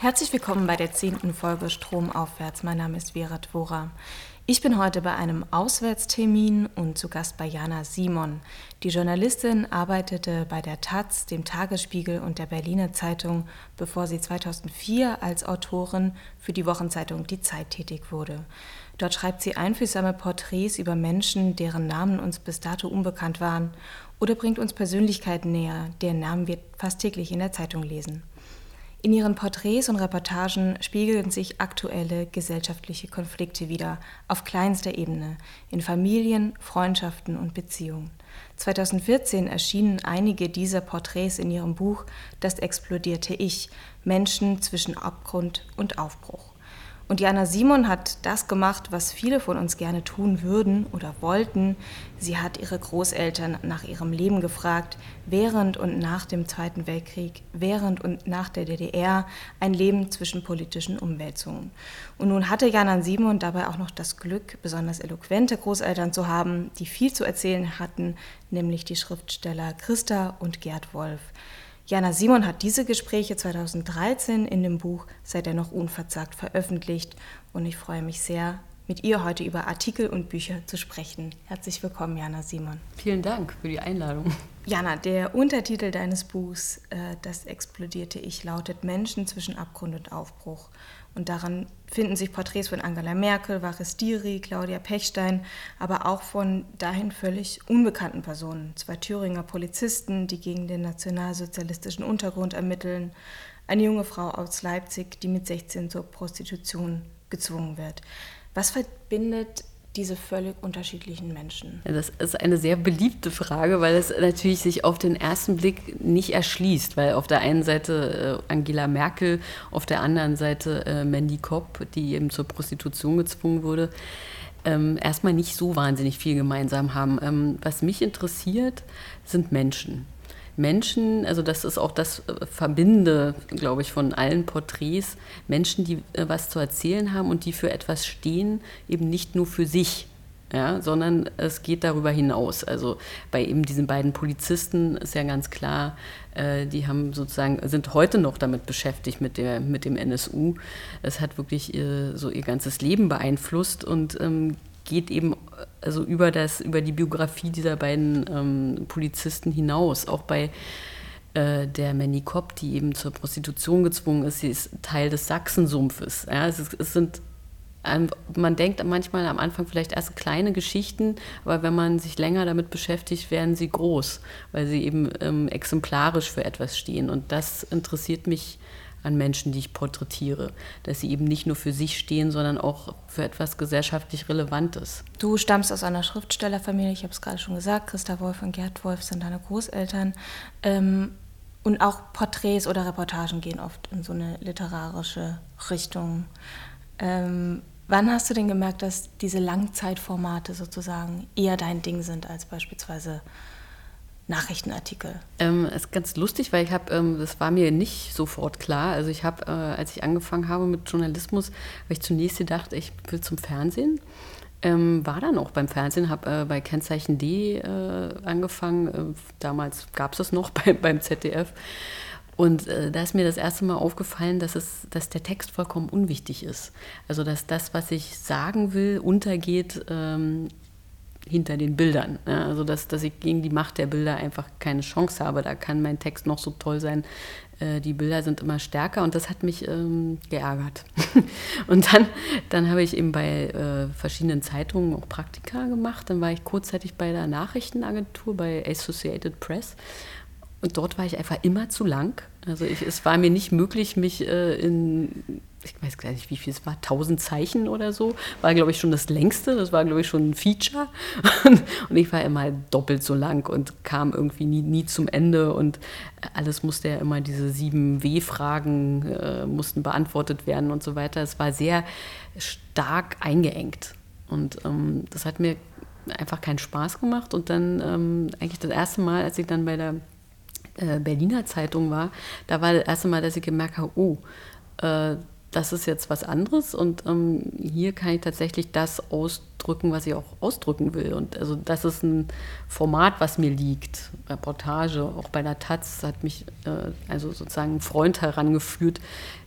Herzlich willkommen bei der zehnten Folge Stromaufwärts. Mein Name ist Vera Dvora. Ich bin heute bei einem Auswärtstermin und zu Gast bei Jana Simon. Die Journalistin arbeitete bei der Taz, dem Tagesspiegel und der Berliner Zeitung, bevor sie 2004 als Autorin für die Wochenzeitung Die Zeit tätig wurde. Dort schreibt sie einfühlsame Porträts über Menschen, deren Namen uns bis dato unbekannt waren, oder bringt uns Persönlichkeiten näher, deren Namen wir fast täglich in der Zeitung lesen. In ihren Porträts und Reportagen spiegeln sich aktuelle gesellschaftliche Konflikte wider, auf kleinster Ebene, in Familien, Freundschaften und Beziehungen. 2014 erschienen einige dieser Porträts in ihrem Buch Das explodierte Ich, Menschen zwischen Abgrund und Aufbruch. Und Jana Simon hat das gemacht, was viele von uns gerne tun würden oder wollten. Sie hat ihre Großeltern nach ihrem Leben gefragt, während und nach dem Zweiten Weltkrieg, während und nach der DDR, ein Leben zwischen politischen Umwälzungen. Und nun hatte Jana Simon dabei auch noch das Glück, besonders eloquente Großeltern zu haben, die viel zu erzählen hatten, nämlich die Schriftsteller Christa und Gerd Wolf. Jana Simon hat diese Gespräche 2013 in dem Buch Seid er noch unverzagt veröffentlicht und ich freue mich sehr, mit ihr heute über Artikel und Bücher zu sprechen. Herzlich willkommen, Jana Simon. Vielen Dank für die Einladung. Jana, der Untertitel deines Buchs, äh, Das explodierte Ich, lautet Menschen zwischen Abgrund und Aufbruch. Und daran finden sich Porträts von Angela Merkel, Varis Diri, Claudia Pechstein, aber auch von dahin völlig unbekannten Personen. Zwei Thüringer Polizisten, die gegen den nationalsozialistischen Untergrund ermitteln, eine junge Frau aus Leipzig, die mit 16 zur Prostitution gezwungen wird. Was verbindet diese völlig unterschiedlichen Menschen? Ja, das ist eine sehr beliebte Frage, weil es natürlich sich auf den ersten Blick nicht erschließt, weil auf der einen Seite äh, Angela Merkel, auf der anderen Seite äh, Mandy Kopp, die eben zur Prostitution gezwungen wurde, ähm, erstmal nicht so wahnsinnig viel gemeinsam haben. Ähm, was mich interessiert, sind Menschen. Menschen, also das ist auch das äh, Verbinde, glaube ich, von allen Porträts, Menschen, die äh, was zu erzählen haben und die für etwas stehen, eben nicht nur für sich, ja, sondern es geht darüber hinaus. Also bei eben diesen beiden Polizisten ist ja ganz klar, äh, die haben sozusagen, sind heute noch damit beschäftigt mit, der, mit dem NSU. Es hat wirklich ihr, so ihr ganzes Leben beeinflusst und ähm, geht eben also über, das, über die Biografie dieser beiden ähm, Polizisten hinaus. Auch bei äh, der Manny Kopp, die eben zur Prostitution gezwungen ist, sie ist Teil des Sachsensumpfes. Ja, es, ist, es sind man denkt manchmal am Anfang vielleicht erst kleine Geschichten, aber wenn man sich länger damit beschäftigt, werden sie groß, weil sie eben ähm, exemplarisch für etwas stehen. Und das interessiert mich an Menschen, die ich porträtiere, dass sie eben nicht nur für sich stehen, sondern auch für etwas gesellschaftlich Relevantes. Du stammst aus einer Schriftstellerfamilie, ich habe es gerade schon gesagt, Christa Wolf und Gerd Wolf sind deine Großeltern. Ähm, und auch Porträts oder Reportagen gehen oft in so eine literarische Richtung. Ähm, wann hast du denn gemerkt, dass diese Langzeitformate sozusagen eher dein Ding sind als beispielsweise Nachrichtenartikel? Ähm, ist ganz lustig, weil ich habe, ähm, das war mir nicht sofort klar. Also ich habe, äh, als ich angefangen habe mit Journalismus, habe ich zunächst gedacht, ich will zum Fernsehen. Ähm, war dann auch beim Fernsehen, habe äh, bei Kennzeichen D äh, angefangen. Äh, damals gab es das noch bei, beim ZDF. Und äh, da ist mir das erste Mal aufgefallen, dass, es, dass der Text vollkommen unwichtig ist. Also dass das, was ich sagen will, untergeht ähm, hinter den Bildern. Ja, also dass, dass ich gegen die Macht der Bilder einfach keine Chance habe. Da kann mein Text noch so toll sein. Äh, die Bilder sind immer stärker und das hat mich ähm, geärgert. und dann, dann habe ich eben bei äh, verschiedenen Zeitungen auch Praktika gemacht. Dann war ich kurzzeitig bei der Nachrichtenagentur bei Associated Press. Und dort war ich einfach immer zu lang. Also ich, es war mir nicht möglich, mich äh, in ich weiß gar nicht, wie viel es war, 1000 Zeichen oder so. War, glaube ich, schon das längste. Das war, glaube ich, schon ein Feature. Und ich war immer doppelt so lang und kam irgendwie nie, nie zum Ende. Und alles musste ja immer, diese sieben W-Fragen äh, mussten beantwortet werden und so weiter. Es war sehr stark eingeengt. Und ähm, das hat mir einfach keinen Spaß gemacht. Und dann ähm, eigentlich das erste Mal, als ich dann bei der äh, Berliner Zeitung war, da war das erste Mal, dass ich gemerkt habe, oh, äh, das ist jetzt was anderes und ähm, hier kann ich tatsächlich das ausdrücken, was ich auch ausdrücken will. Und also das ist ein Format, was mir liegt. Reportage, auch bei der Taz hat mich äh, also sozusagen ein Freund herangeführt,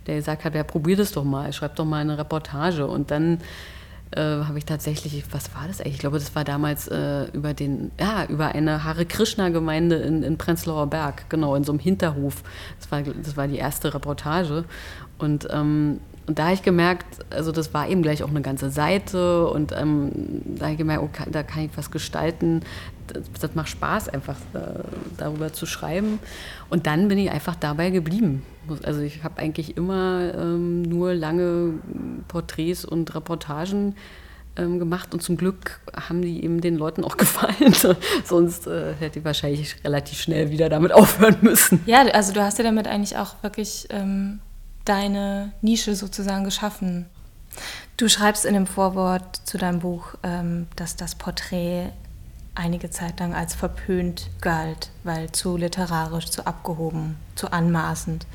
der gesagt hat, ja, probier das doch mal, schreib doch mal eine Reportage. Und dann äh, habe ich tatsächlich, was war das eigentlich? Ich glaube, das war damals äh, über den, ja, über eine Hare Krishna-Gemeinde in, in Prenzlauer Berg, genau, in so einem Hinterhof. Das war, das war die erste Reportage. Und, ähm, und da habe ich gemerkt, also das war eben gleich auch eine ganze Seite und ähm, da habe ich gemerkt, okay, da kann ich was gestalten. Das, macht Spaß, einfach äh, darüber zu schreiben. Und dann bin ich einfach dabei geblieben. Also ich habe eigentlich immer ähm, nur lange Porträts und Reportagen ähm, gemacht und zum Glück haben die eben den Leuten auch gefallen. Sonst äh, hätte ich wahrscheinlich relativ schnell wieder damit aufhören müssen. Ja, also du hast ja damit eigentlich auch wirklich ähm, deine Nische sozusagen geschaffen. Du schreibst in dem Vorwort zu deinem Buch, ähm, dass das Porträt einige Zeit lang als verpönt galt, weil zu literarisch, zu abgehoben, zu anmaßend.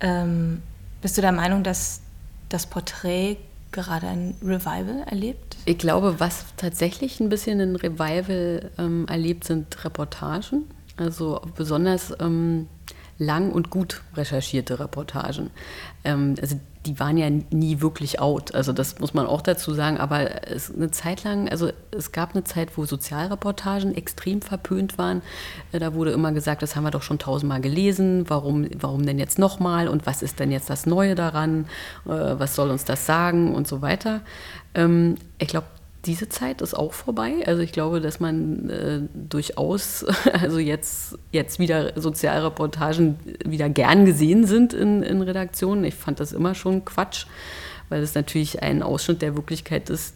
Ähm, bist du der Meinung, dass das Porträt gerade ein Revival erlebt? Ich glaube, was tatsächlich ein bisschen ein Revival ähm, erlebt, sind Reportagen. Also besonders ähm, lang und gut recherchierte Reportagen. Ähm, also die waren ja nie wirklich out, also das muss man auch dazu sagen, aber es eine Zeit lang, also es gab eine Zeit, wo Sozialreportagen extrem verpönt waren. Äh, da wurde immer gesagt, das haben wir doch schon tausendmal gelesen, warum, warum denn jetzt nochmal und was ist denn jetzt das Neue daran, äh, was soll uns das sagen und so weiter. Ähm, ich glaube, diese Zeit ist auch vorbei. Also ich glaube, dass man äh, durchaus, also jetzt, jetzt wieder Sozialreportagen wieder gern gesehen sind in, in Redaktionen. Ich fand das immer schon Quatsch, weil es natürlich ein Ausschnitt der Wirklichkeit ist,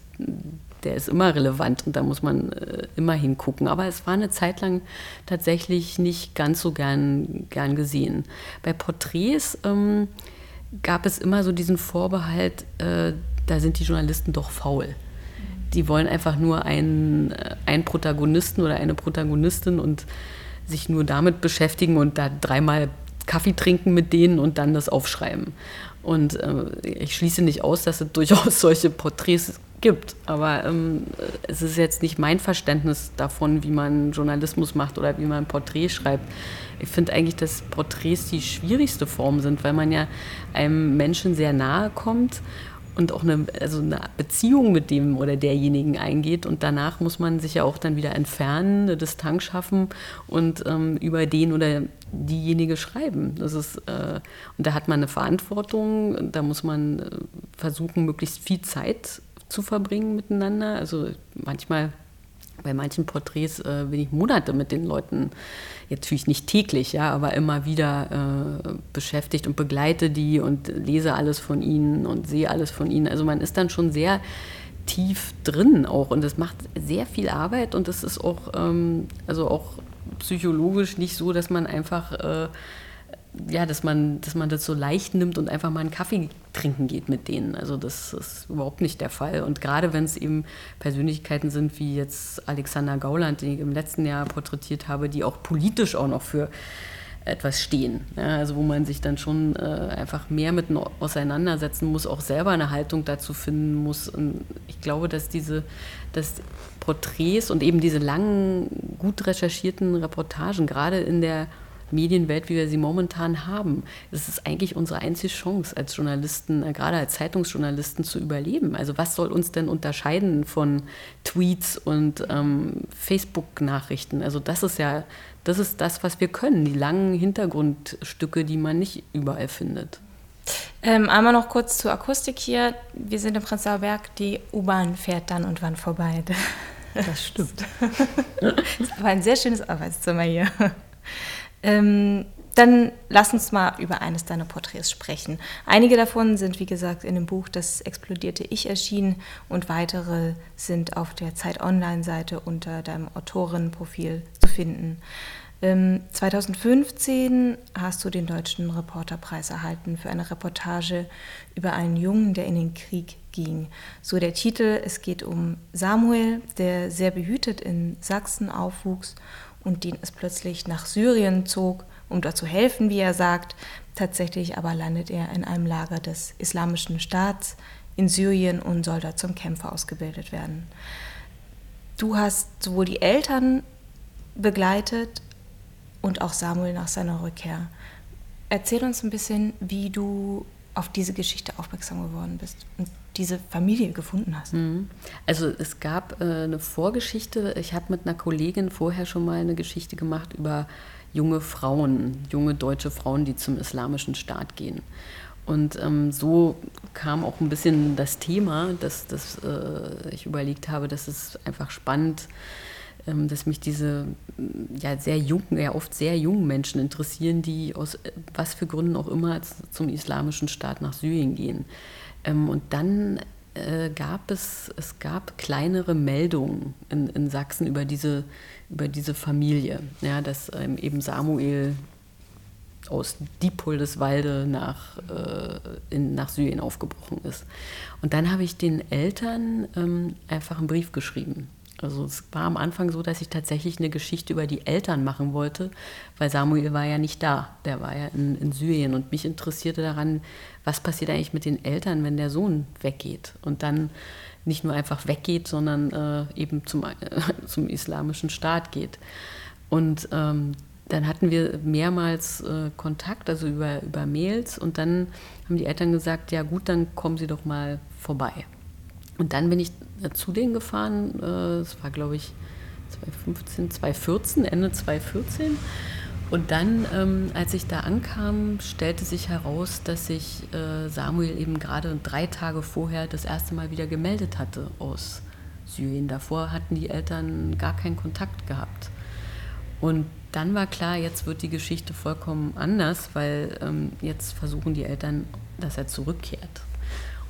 der ist immer relevant und da muss man äh, immer hingucken. Aber es war eine Zeit lang tatsächlich nicht ganz so gern, gern gesehen. Bei Porträts ähm, gab es immer so diesen Vorbehalt, äh, da sind die Journalisten doch faul die wollen einfach nur einen, äh, einen Protagonisten oder eine Protagonistin und sich nur damit beschäftigen und da dreimal Kaffee trinken mit denen und dann das aufschreiben. Und äh, ich schließe nicht aus, dass es durchaus solche Porträts gibt. Aber ähm, es ist jetzt nicht mein Verständnis davon, wie man Journalismus macht oder wie man ein Porträt schreibt. Ich finde eigentlich, dass Porträts die schwierigste Form sind, weil man ja einem Menschen sehr nahe kommt und auch eine, also eine Beziehung mit dem oder derjenigen eingeht. Und danach muss man sich ja auch dann wieder entfernen, eine Distanz schaffen und ähm, über den oder diejenige schreiben. Das ist, äh, und da hat man eine Verantwortung, da muss man äh, versuchen, möglichst viel Zeit zu verbringen miteinander. Also manchmal bei manchen Porträts äh, bin ich Monate mit den Leuten, jetzt natürlich nicht täglich, ja, aber immer wieder äh, beschäftigt und begleite die und lese alles von ihnen und sehe alles von ihnen. Also man ist dann schon sehr tief drin auch und es macht sehr viel Arbeit und es ist auch, ähm, also auch psychologisch nicht so, dass man einfach äh, ja, dass man, dass man das so leicht nimmt und einfach mal einen Kaffee trinken geht mit denen. Also das ist überhaupt nicht der Fall. Und gerade wenn es eben Persönlichkeiten sind wie jetzt Alexander Gauland, den ich im letzten Jahr porträtiert habe, die auch politisch auch noch für etwas stehen. Ja, also wo man sich dann schon äh, einfach mehr mit auseinandersetzen muss, auch selber eine Haltung dazu finden muss. Und ich glaube, dass diese, dass Porträts und eben diese langen, gut recherchierten Reportagen, gerade in der Medienwelt, wie wir sie momentan haben. Es ist eigentlich unsere einzige Chance als Journalisten, äh, gerade als Zeitungsjournalisten zu überleben. Also was soll uns denn unterscheiden von Tweets und ähm, Facebook-Nachrichten? Also das ist ja, das ist das, was wir können, die langen Hintergrundstücke, die man nicht überall findet. Ähm, einmal noch kurz zur Akustik hier. Wir sind im Prenzlauer Berg, die U-Bahn fährt dann und wann vorbei. Das stimmt. das war ein sehr schönes Arbeitszimmer hier. Ähm, dann lass uns mal über eines deiner Porträts sprechen. Einige davon sind, wie gesagt, in dem Buch Das explodierte Ich erschienen und weitere sind auf der Zeit Online-Seite unter deinem Autorinnenprofil zu finden. Ähm, 2015 hast du den Deutschen Reporterpreis erhalten für eine Reportage über einen Jungen, der in den Krieg ging. So der Titel, es geht um Samuel, der sehr behütet in Sachsen aufwuchs und den es plötzlich nach Syrien zog, um dort zu helfen, wie er sagt. Tatsächlich aber landet er in einem Lager des Islamischen Staats in Syrien und soll dort zum Kämpfer ausgebildet werden. Du hast sowohl die Eltern begleitet und auch Samuel nach seiner Rückkehr. Erzähl uns ein bisschen, wie du auf diese Geschichte aufmerksam geworden bist und diese Familie gefunden hast. Mhm. Also es gab äh, eine Vorgeschichte. Ich habe mit einer Kollegin vorher schon mal eine Geschichte gemacht über junge Frauen, junge deutsche Frauen, die zum islamischen Staat gehen. Und ähm, so kam auch ein bisschen das Thema, dass, dass äh, ich überlegt habe, dass es einfach spannend ähm, dass mich diese ja sehr jungen, ja oft sehr jungen Menschen interessieren, die aus äh, was für Gründen auch immer zum islamischen Staat nach Syrien gehen. Ähm, und dann äh, gab es, es gab kleinere Meldungen in, in Sachsen über diese, über diese Familie, ja, dass ähm, eben Samuel aus Diepoldeswalde nach, äh, in, nach Syrien aufgebrochen ist. Und dann habe ich den Eltern ähm, einfach einen Brief geschrieben. Also es war am Anfang so, dass ich tatsächlich eine Geschichte über die Eltern machen wollte, weil Samuel war ja nicht da, der war ja in, in Syrien und mich interessierte daran, was passiert eigentlich mit den Eltern, wenn der Sohn weggeht und dann nicht nur einfach weggeht, sondern äh, eben zum, äh, zum islamischen Staat geht. Und ähm, dann hatten wir mehrmals äh, Kontakt, also über, über Mails. Und dann haben die Eltern gesagt, ja gut, dann kommen Sie doch mal vorbei. Und dann bin ich äh, zu denen gefahren. Äh, es war, glaube ich, 2015, 2014, Ende 2014. Und dann, ähm, als ich da ankam, stellte sich heraus, dass sich äh, Samuel eben gerade drei Tage vorher das erste Mal wieder gemeldet hatte aus Syrien. Davor hatten die Eltern gar keinen Kontakt gehabt. Und dann war klar, jetzt wird die Geschichte vollkommen anders, weil ähm, jetzt versuchen die Eltern, dass er zurückkehrt.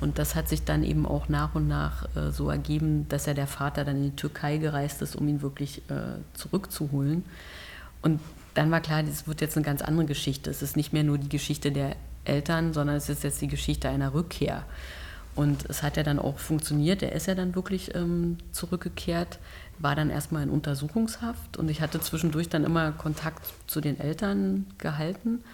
Und das hat sich dann eben auch nach und nach äh, so ergeben, dass ja der Vater dann in die Türkei gereist ist, um ihn wirklich äh, zurückzuholen. Und dann war klar, das wird jetzt eine ganz andere Geschichte. Es ist nicht mehr nur die Geschichte der Eltern, sondern es ist jetzt die Geschichte einer Rückkehr. Und es hat ja dann auch funktioniert. Er ist ja dann wirklich ähm, zurückgekehrt, war dann erstmal in Untersuchungshaft und ich hatte zwischendurch dann immer Kontakt zu den Eltern gehalten.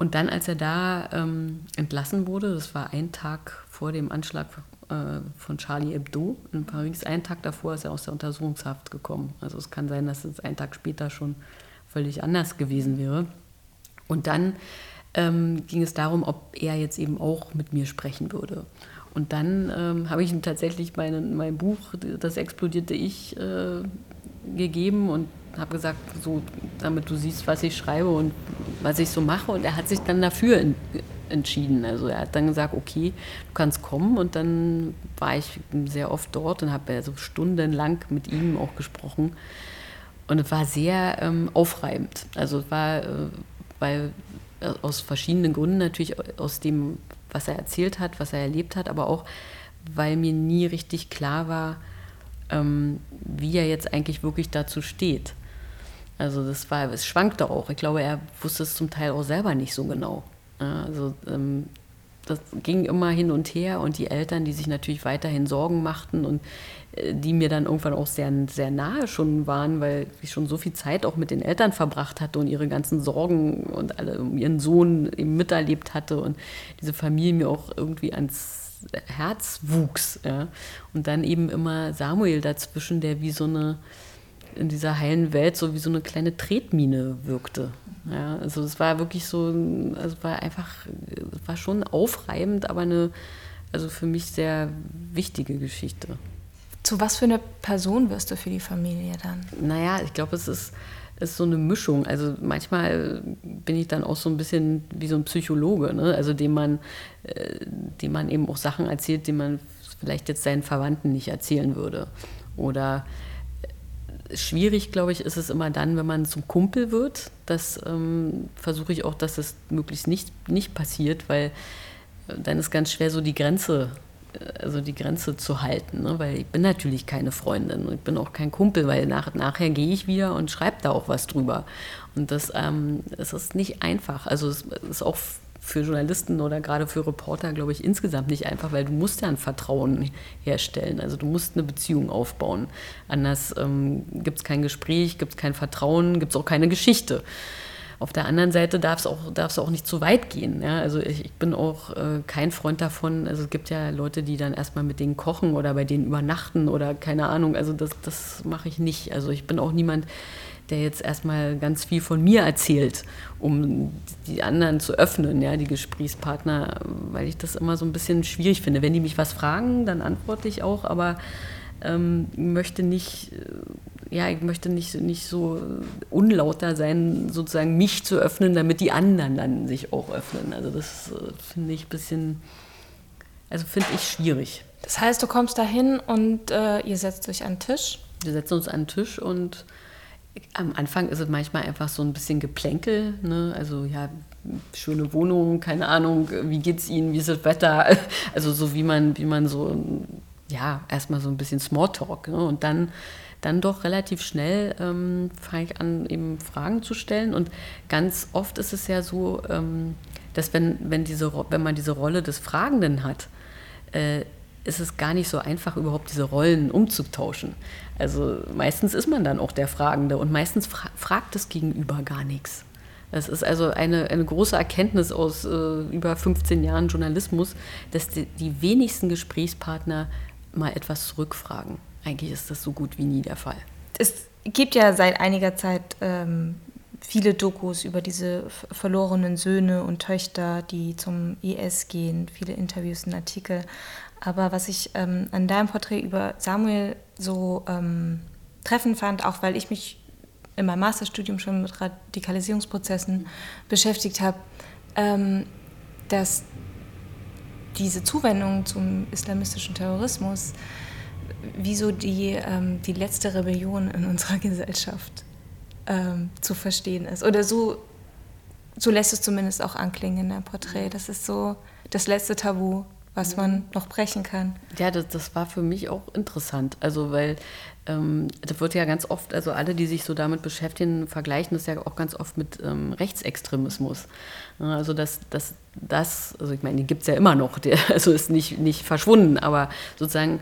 Und dann, als er da ähm, entlassen wurde, das war ein Tag vor dem Anschlag äh, von Charlie Hebdo in Paris, ein Tag davor ist er aus der Untersuchungshaft gekommen. Also es kann sein, dass es einen Tag später schon völlig anders gewesen wäre. Und dann ähm, ging es darum, ob er jetzt eben auch mit mir sprechen würde. Und dann ähm, habe ich ihm tatsächlich meine, mein Buch, das explodierte Ich, äh, gegeben und habe gesagt, so, damit du siehst, was ich schreibe und was ich so mache. Und er hat sich dann dafür in, entschieden. Also er hat dann gesagt, okay, du kannst kommen. Und dann war ich sehr oft dort und habe so stundenlang mit ihm auch gesprochen. Und es war sehr ähm, aufreibend. Also es war, äh, weil äh, aus verschiedenen Gründen natürlich aus dem, was er erzählt hat, was er erlebt hat, aber auch, weil mir nie richtig klar war, ähm, wie er jetzt eigentlich wirklich dazu steht. Also das war, es schwankte auch. Ich glaube, er wusste es zum Teil auch selber nicht so genau. Also ähm, das ging immer hin und her und die Eltern, die sich natürlich weiterhin Sorgen machten und äh, die mir dann irgendwann auch sehr, sehr nahe schon waren, weil ich schon so viel Zeit auch mit den Eltern verbracht hatte und ihre ganzen Sorgen und alle um ihren Sohn eben miterlebt hatte und diese Familie mir auch irgendwie ans Herz wuchs. Ja. Und dann eben immer Samuel dazwischen, der wie so eine in dieser heilen Welt so wie so eine kleine Tretmine wirkte. Ja, also es war wirklich so, also es war einfach, es war schon aufreibend, aber eine, also für mich sehr wichtige Geschichte. Zu was für eine Person wirst du für die Familie dann? Naja, ich glaube, es ist, ist so eine Mischung. Also manchmal bin ich dann auch so ein bisschen wie so ein Psychologe, ne? also dem man, äh, dem man eben auch Sachen erzählt, die man vielleicht jetzt seinen Verwandten nicht erzählen würde. Oder schwierig, glaube ich, ist es immer dann, wenn man zum Kumpel wird. Das ähm, versuche ich auch, dass das möglichst nicht, nicht passiert, weil äh, dann ist ganz schwer, so die Grenze, äh, also die Grenze zu halten. Ne? Weil ich bin natürlich keine Freundin und ich bin auch kein Kumpel, weil nach, nachher gehe ich wieder und schreibe da auch was drüber. Und das, ähm, das ist nicht einfach. Also es ist auch für Journalisten oder gerade für Reporter, glaube ich, insgesamt nicht einfach, weil du musst ja ein Vertrauen herstellen. Also du musst eine Beziehung aufbauen. Anders ähm, gibt es kein Gespräch, gibt es kein Vertrauen, gibt es auch keine Geschichte. Auf der anderen Seite darf es auch, darf's auch nicht zu weit gehen. Ja? Also ich, ich bin auch äh, kein Freund davon. Also es gibt ja Leute, die dann erstmal mit denen kochen oder bei denen übernachten oder keine Ahnung. Also das, das mache ich nicht. Also ich bin auch niemand, der jetzt erstmal ganz viel von mir erzählt, um die anderen zu öffnen, ja, die Gesprächspartner, weil ich das immer so ein bisschen schwierig finde. Wenn die mich was fragen, dann antworte ich auch, aber ähm, möchte nicht, äh, ja, ich möchte nicht, nicht so unlauter sein, sozusagen mich zu öffnen, damit die anderen dann sich auch öffnen. Also das äh, finde ich ein bisschen, also finde ich schwierig. Das heißt, du kommst da hin und äh, ihr setzt euch an den Tisch? Wir setzen uns an den Tisch und am Anfang ist es manchmal einfach so ein bisschen Geplänkel, ne? also ja, schöne Wohnung, keine Ahnung, wie geht's Ihnen, wie ist das Wetter, also so wie man, wie man so, ja, erstmal so ein bisschen Smalltalk ne? und dann, dann doch relativ schnell ähm, fange ich an, eben Fragen zu stellen und ganz oft ist es ja so, ähm, dass wenn, wenn, diese, wenn man diese Rolle des Fragenden hat, äh, ist es gar nicht so einfach, überhaupt diese Rollen umzutauschen. Also meistens ist man dann auch der Fragende und meistens fra fragt das Gegenüber gar nichts. Das ist also eine, eine große Erkenntnis aus äh, über 15 Jahren Journalismus, dass die, die wenigsten Gesprächspartner mal etwas zurückfragen. Eigentlich ist das so gut wie nie der Fall. Es gibt ja seit einiger Zeit ähm, viele Dokus über diese verlorenen Söhne und Töchter, die zum IS gehen, viele Interviews und Artikel. Aber was ich ähm, an deinem Porträt über Samuel so ähm, treffend fand, auch weil ich mich in meinem Masterstudium schon mit Radikalisierungsprozessen beschäftigt habe, ähm, dass diese Zuwendung zum islamistischen Terrorismus wie so die, ähm, die letzte Rebellion in unserer Gesellschaft ähm, zu verstehen ist. Oder so, so lässt es zumindest auch anklingen in deinem Porträt. Das ist so das letzte Tabu was man noch brechen kann. Ja, das, das war für mich auch interessant. Also, weil ähm, das wird ja ganz oft, also alle, die sich so damit beschäftigen, vergleichen das ja auch ganz oft mit ähm, Rechtsextremismus. Also, dass das, das, also ich meine, die gibt es ja immer noch, der, also ist nicht, nicht verschwunden, aber sozusagen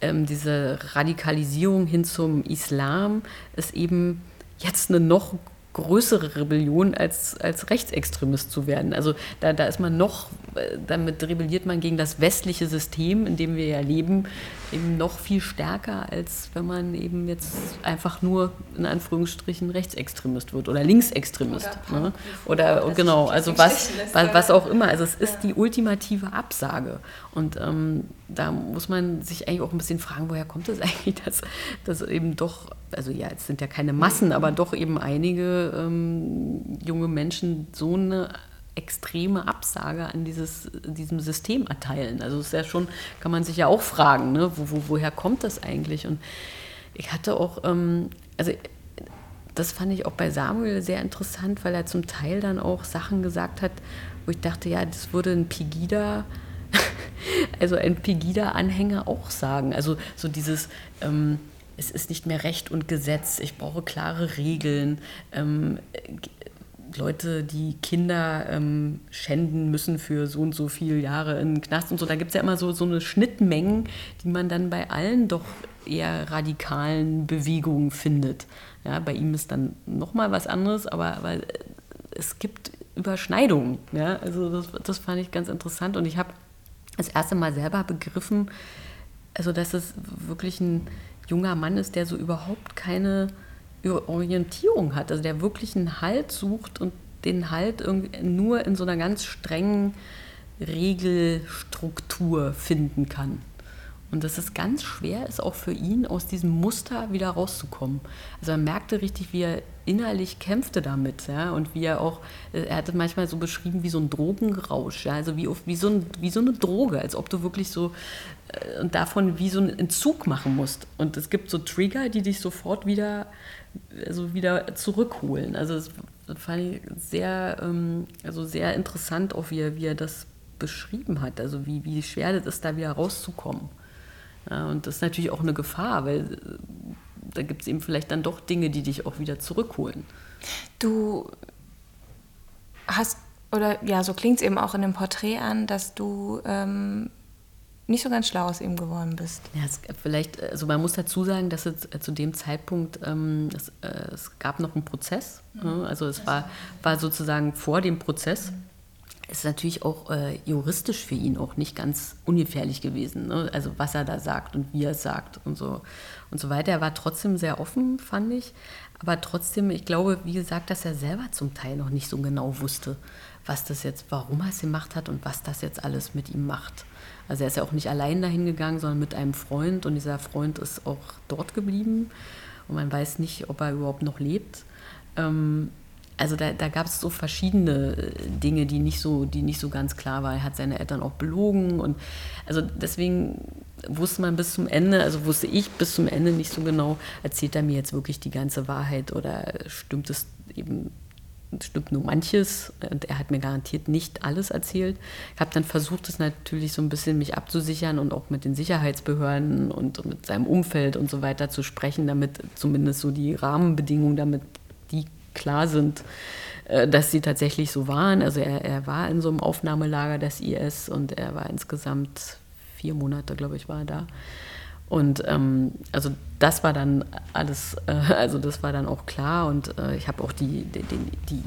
ähm, diese Radikalisierung hin zum Islam ist eben jetzt eine noch größere Rebellion als, als Rechtsextremist zu werden. Also da, da ist man noch, äh, damit rebelliert man gegen das westliche System, in dem wir ja leben, eben noch viel stärker, als wenn man eben jetzt einfach nur in Anführungsstrichen Rechtsextremist wird oder Linksextremist. Oder, ne? oder genau, also was, was, was auch immer. Also es ist die ultimative Absage. Und ähm, da muss man sich eigentlich auch ein bisschen fragen, woher kommt es das eigentlich, dass, dass eben doch, also ja, es sind ja keine Massen, aber doch eben einige ähm, junge Menschen so eine extreme Absage an dieses, diesem System erteilen. Also ist ja schon, kann man sich ja auch fragen, ne? wo, wo, woher kommt das eigentlich? Und ich hatte auch, ähm, also das fand ich auch bei Samuel sehr interessant, weil er zum Teil dann auch Sachen gesagt hat, wo ich dachte, ja, das würde ein Pegida, also ein Pegida-Anhänger auch sagen. Also so dieses, ähm, es ist nicht mehr Recht und Gesetz, ich brauche klare Regeln. Ähm, Leute, die Kinder ähm, schänden müssen für so und so viele Jahre in den Knast und so. Da gibt es ja immer so, so eine Schnittmengen, die man dann bei allen doch eher radikalen Bewegungen findet. Ja, bei ihm ist dann nochmal was anderes, aber, aber es gibt Überschneidungen. Ja? Also das, das fand ich ganz interessant und ich habe das erste Mal selber begriffen, also dass es wirklich ein junger Mann ist, der so überhaupt keine Orientierung hat, also der wirklich einen Halt sucht und den Halt nur in so einer ganz strengen Regelstruktur finden kann. Und dass es ganz schwer ist, auch für ihn aus diesem Muster wieder rauszukommen. Also er merkte richtig, wie er innerlich kämpfte damit. Ja? Und wie er auch, er hat es manchmal so beschrieben wie so ein Drogenrausch. Ja? Also wie, wie, so ein, wie so eine Droge, als ob du wirklich so äh, und davon wie so einen Entzug machen musst. Und es gibt so Trigger, die dich sofort wieder also wieder zurückholen. Also das, fand ich sehr, ähm, also sehr interessant, auch wie er, wie er das beschrieben hat. Also wie, wie schwer das ist, da wieder rauszukommen. Und das ist natürlich auch eine Gefahr, weil äh, da gibt es eben vielleicht dann doch Dinge, die dich auch wieder zurückholen. Du hast, oder ja, so klingt es eben auch in dem Porträt an, dass du ähm, nicht so ganz schlau aus ihm geworden bist. Ja, es, vielleicht, also man muss dazu sagen, dass es äh, zu dem Zeitpunkt, ähm, es, äh, es, gab noch einen Prozess, mhm. ne? also es war, war sozusagen vor dem Prozess. Mhm. Es ist natürlich auch äh, juristisch für ihn auch nicht ganz ungefährlich gewesen, ne? also was er da sagt und wie er es sagt und so und so weiter. Er war trotzdem sehr offen, fand ich, aber trotzdem, ich glaube, wie gesagt, dass er selber zum Teil noch nicht so genau wusste, was das jetzt, warum er es gemacht hat und was das jetzt alles mit ihm macht. Also er ist ja auch nicht allein dahin gegangen, sondern mit einem Freund und dieser Freund ist auch dort geblieben und man weiß nicht, ob er überhaupt noch lebt. Ähm, also da, da gab es so verschiedene äh, Dinge, die nicht so, die nicht so ganz klar waren. Er hat seine Eltern auch belogen und also deswegen wusste man bis zum Ende, also wusste ich bis zum Ende nicht so genau, erzählt er mir jetzt wirklich die ganze Wahrheit oder stimmt es eben stimmt nur manches und er hat mir garantiert nicht alles erzählt. Ich habe dann versucht, es natürlich so ein bisschen mich abzusichern und auch mit den Sicherheitsbehörden und mit seinem Umfeld und so weiter zu sprechen, damit zumindest so die Rahmenbedingungen, damit die klar sind, äh, dass sie tatsächlich so waren. Also er, er war in so einem Aufnahmelager des IS und er war insgesamt vier Monate, glaube ich, war er da. Und ähm, also das war dann alles, äh, also das war dann auch klar und äh, ich habe auch die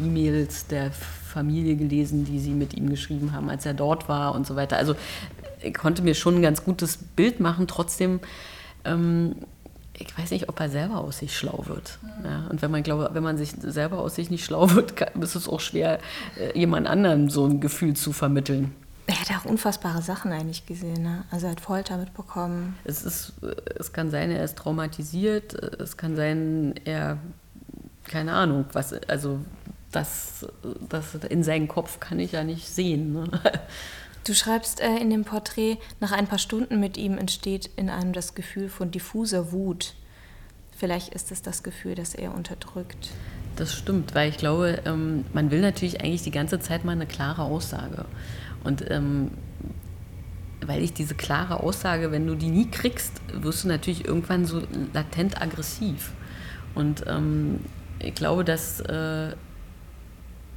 E-Mails die, e der Familie gelesen, die sie mit ihm geschrieben haben, als er dort war und so weiter. Also ich konnte mir schon ein ganz gutes Bild machen, trotzdem, ähm, ich weiß nicht, ob er selber aus sich schlau wird. Mhm. Ja, und wenn man, glaube, wenn man sich selber aus sich nicht schlau wird, kann, ist es auch schwer, äh, jemand anderem so ein Gefühl zu vermitteln. Er hat auch unfassbare Sachen eigentlich gesehen. Ne? Also er hat Folter mitbekommen. Es, ist, es kann sein, er ist traumatisiert. Es kann sein, er, keine Ahnung, was, also das, das in seinen Kopf kann ich ja nicht sehen. Ne? Du schreibst äh, in dem Porträt, nach ein paar Stunden mit ihm entsteht in einem das Gefühl von diffuser Wut. Vielleicht ist es das Gefühl, das er unterdrückt. Das stimmt, weil ich glaube, ähm, man will natürlich eigentlich die ganze Zeit mal eine klare Aussage. Und ähm, weil ich diese klare Aussage, wenn du die nie kriegst, wirst du natürlich irgendwann so latent aggressiv. Und ähm, ich glaube, dass äh,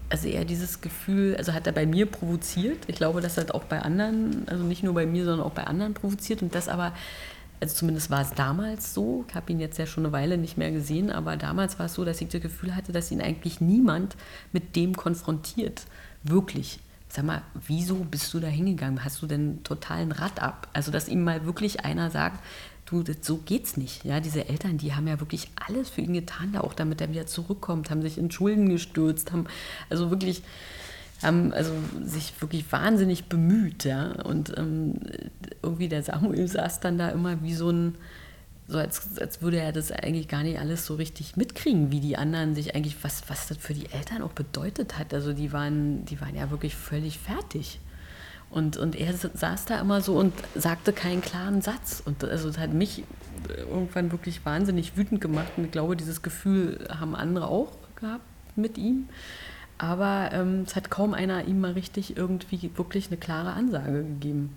also er dieses Gefühl, also hat er bei mir provoziert. Ich glaube, dass er auch bei anderen, also nicht nur bei mir, sondern auch bei anderen provoziert. Und das aber, also zumindest war es damals so, ich habe ihn jetzt ja schon eine Weile nicht mehr gesehen, aber damals war es so, dass ich das Gefühl hatte, dass ihn eigentlich niemand mit dem konfrontiert. Wirklich sag mal, wieso bist du da hingegangen? Hast du denn totalen Rad ab? Also, dass ihm mal wirklich einer sagt, du, das, so geht's nicht. Ja, diese Eltern, die haben ja wirklich alles für ihn getan, da auch damit er wieder zurückkommt, haben sich in Schulden gestürzt, haben also wirklich haben also sich wirklich wahnsinnig bemüht, ja. Und ähm, irgendwie der Samuel saß dann da immer wie so ein so als, als würde er das eigentlich gar nicht alles so richtig mitkriegen, wie die anderen sich eigentlich, was, was das für die Eltern auch bedeutet hat. Also die waren, die waren ja wirklich völlig fertig. Und, und er saß da immer so und sagte keinen klaren Satz. Und also das hat mich irgendwann wirklich wahnsinnig wütend gemacht. Und ich glaube, dieses Gefühl haben andere auch gehabt mit ihm. Aber ähm, es hat kaum einer ihm mal richtig irgendwie wirklich eine klare Ansage gegeben.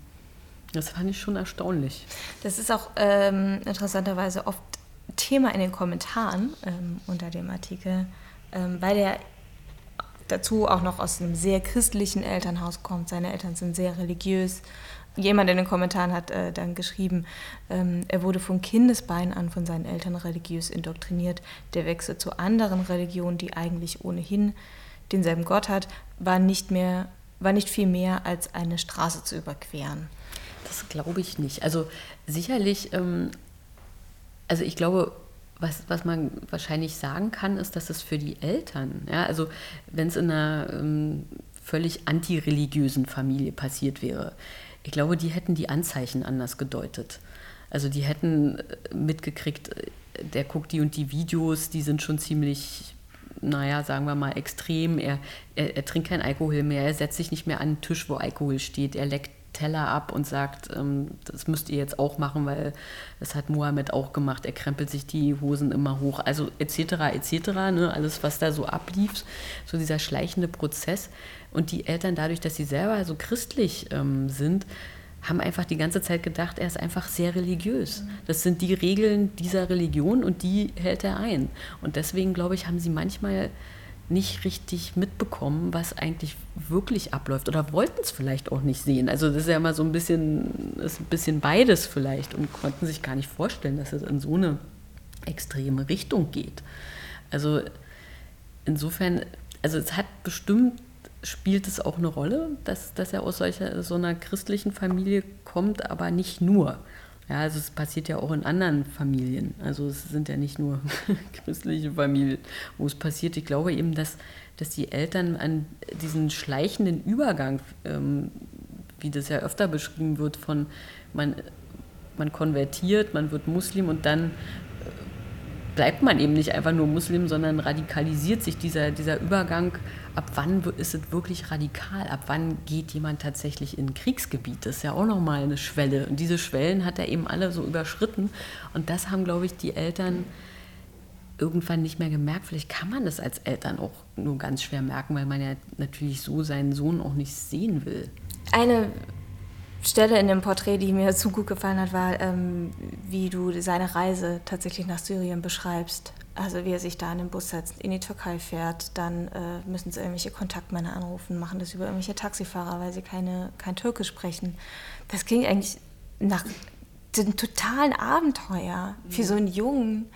Das fand ich schon erstaunlich. Das ist auch ähm, interessanterweise oft Thema in den Kommentaren ähm, unter dem Artikel, ähm, weil er dazu auch noch aus einem sehr christlichen Elternhaus kommt. Seine Eltern sind sehr religiös. Jemand in den Kommentaren hat äh, dann geschrieben, ähm, er wurde von Kindesbein an von seinen Eltern religiös indoktriniert. Der Wechsel zu anderen Religionen, die eigentlich ohnehin denselben Gott hat, war nicht mehr war nicht viel mehr als eine Straße zu überqueren. Das glaube ich nicht. Also sicherlich, ähm, also ich glaube, was, was man wahrscheinlich sagen kann, ist, dass es für die Eltern, ja, also wenn es in einer ähm, völlig antireligiösen Familie passiert wäre, ich glaube, die hätten die Anzeichen anders gedeutet. Also die hätten äh, mitgekriegt, äh, der guckt die und die Videos, die sind schon ziemlich, naja, sagen wir mal, extrem. Er, er, er trinkt kein Alkohol mehr, er setzt sich nicht mehr an den Tisch, wo Alkohol steht, er leckt Teller ab und sagt, ähm, das müsst ihr jetzt auch machen, weil das hat Mohammed auch gemacht. Er krempelt sich die Hosen immer hoch. Also etc. etc. Ne? Alles, was da so ablief, so dieser schleichende Prozess. Und die Eltern, dadurch, dass sie selber so christlich ähm, sind, haben einfach die ganze Zeit gedacht, er ist einfach sehr religiös. Das sind die Regeln dieser Religion und die hält er ein. Und deswegen, glaube ich, haben sie manchmal nicht richtig mitbekommen, was eigentlich wirklich abläuft oder wollten es vielleicht auch nicht sehen. Also das ist ja immer so ein bisschen, ist ein bisschen beides vielleicht und konnten sich gar nicht vorstellen, dass es in so eine extreme Richtung geht. Also insofern, also es hat bestimmt, spielt es auch eine Rolle, dass, dass er aus solcher, so einer christlichen Familie kommt, aber nicht nur. Ja, also es passiert ja auch in anderen Familien. Also es sind ja nicht nur christliche Familien, wo es passiert. Ich glaube eben, dass, dass die Eltern an diesen schleichenden Übergang, ähm, wie das ja öfter beschrieben wird, von man, man konvertiert, man wird Muslim und dann bleibt man eben nicht einfach nur Muslim, sondern radikalisiert sich dieser, dieser Übergang. Ab wann ist es wirklich radikal? Ab wann geht jemand tatsächlich in ein Kriegsgebiet? Das ist ja auch nochmal eine Schwelle. Und diese Schwellen hat er eben alle so überschritten. Und das haben, glaube ich, die Eltern irgendwann nicht mehr gemerkt. Vielleicht kann man das als Eltern auch nur ganz schwer merken, weil man ja natürlich so seinen Sohn auch nicht sehen will. Eine Stelle in dem Porträt, die mir zu gut gefallen hat, war, ähm, wie du seine Reise tatsächlich nach Syrien beschreibst. Also wie er sich da in den Bus setzt, in die Türkei fährt, dann äh, müssen sie irgendwelche Kontaktmänner anrufen, machen das über irgendwelche Taxifahrer, weil sie keine, kein Türkisch sprechen. Das klingt eigentlich nach einem totalen Abenteuer für so einen Jungen.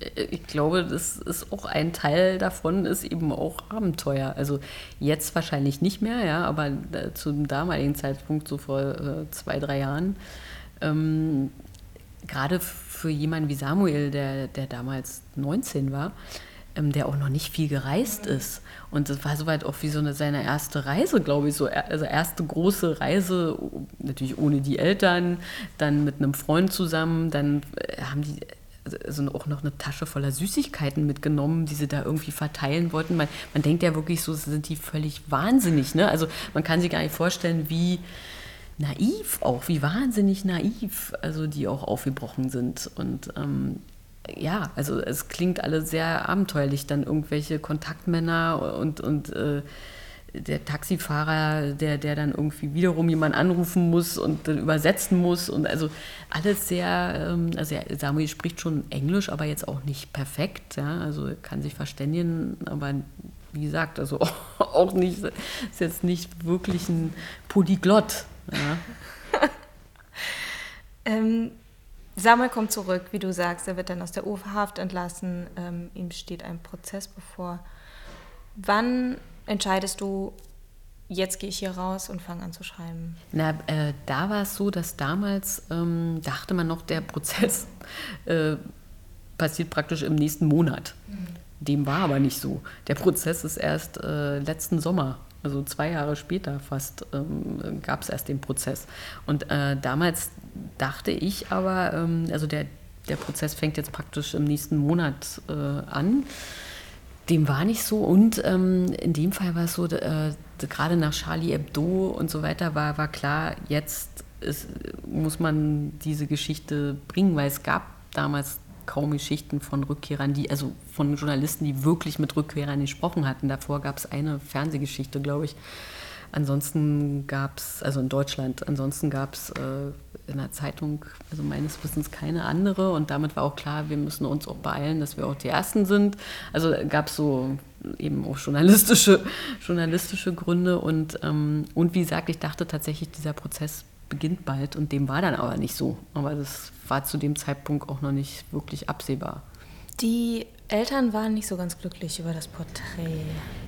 Äh, ich glaube, das ist auch ein Teil davon, ist eben auch Abenteuer. Also jetzt wahrscheinlich nicht mehr, ja, aber äh, zum damaligen Zeitpunkt, so vor äh, zwei, drei Jahren, ähm, gerade für jemanden wie Samuel, der, der damals 19 war, ähm, der auch noch nicht viel gereist ist. Und das war soweit auch wie so eine, seine erste Reise, glaube ich, so also erste große Reise, natürlich ohne die Eltern, dann mit einem Freund zusammen, dann haben die also auch noch eine Tasche voller Süßigkeiten mitgenommen, die sie da irgendwie verteilen wollten. Man, man denkt ja wirklich so, sind die völlig wahnsinnig. Ne? Also man kann sich gar nicht vorstellen, wie naiv auch, wie wahnsinnig naiv, also die auch aufgebrochen sind. Und ähm, ja, also es klingt alles sehr abenteuerlich, dann irgendwelche Kontaktmänner und, und äh, der Taxifahrer, der, der dann irgendwie wiederum jemanden anrufen muss und dann übersetzen muss und also alles sehr, ähm, also Samuel spricht schon Englisch, aber jetzt auch nicht perfekt, ja, also kann sich verständigen, aber wie gesagt, also auch nicht, ist jetzt nicht wirklich ein Polyglott. Ja. ähm, Samuel kommt zurück, wie du sagst, er wird dann aus der Uferhaft entlassen, ähm, ihm steht ein Prozess bevor. Wann entscheidest du, jetzt gehe ich hier raus und fange an zu schreiben? Na, äh, da war es so, dass damals ähm, dachte man noch, der Prozess äh, passiert praktisch im nächsten Monat. Mhm. Dem war aber nicht so. Der Prozess ist erst äh, letzten Sommer, also zwei Jahre später fast, ähm, gab es erst den Prozess. Und äh, damals dachte ich aber, ähm, also der, der Prozess fängt jetzt praktisch im nächsten Monat äh, an. Dem war nicht so. Und ähm, in dem Fall war es so, äh, gerade nach Charlie Hebdo und so weiter war, war klar, jetzt ist, muss man diese Geschichte bringen, weil es gab damals kaum Geschichten von Rückkehrern, die, also von Journalisten, die wirklich mit Rückkehrern gesprochen hatten. Davor gab es eine Fernsehgeschichte, glaube ich. Ansonsten gab es, also in Deutschland, ansonsten gab es äh, in der Zeitung, also meines Wissens keine andere. Und damit war auch klar, wir müssen uns auch beeilen, dass wir auch die Ersten sind. Also gab es so eben auch journalistische, journalistische Gründe. Und, ähm, und wie gesagt, ich dachte tatsächlich, dieser Prozess beginnt bald. Und dem war dann aber nicht so. Aber das war zu dem Zeitpunkt auch noch nicht wirklich absehbar. Die Eltern waren nicht so ganz glücklich über das Porträt.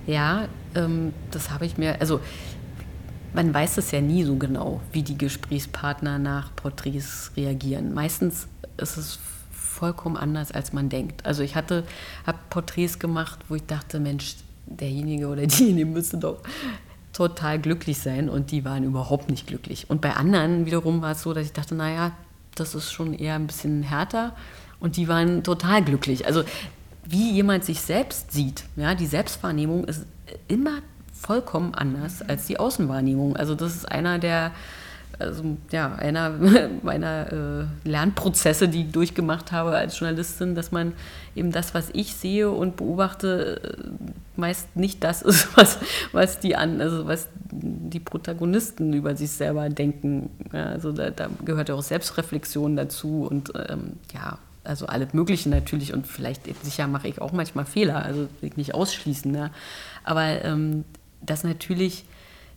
Ja, ähm, das habe ich mir, also man weiß es ja nie so genau, wie die Gesprächspartner nach Porträts reagieren. Meistens ist es vollkommen anders, als man denkt. Also ich hatte, habe Porträts gemacht, wo ich dachte, Mensch, derjenige oder diejenige müsste doch total glücklich sein und die waren überhaupt nicht glücklich. Und bei anderen wiederum war es so, dass ich dachte, naja, das ist schon eher ein bisschen härter und die waren total glücklich. Also wie jemand sich selbst sieht, ja, die Selbstwahrnehmung ist immer vollkommen anders als die Außenwahrnehmung. Also das ist einer der, also ja, einer meiner äh, Lernprozesse, die ich durchgemacht habe als Journalistin, dass man eben das, was ich sehe und beobachte, äh, meist nicht das ist, was, was die an, also was die Protagonisten über sich selber denken. Ja, also da, da, gehört ja auch Selbstreflexion dazu und ähm, ja, also alles Mögliche natürlich und vielleicht sicher mache ich auch manchmal Fehler, also nicht ausschließen. Ne? Aber ähm, dass natürlich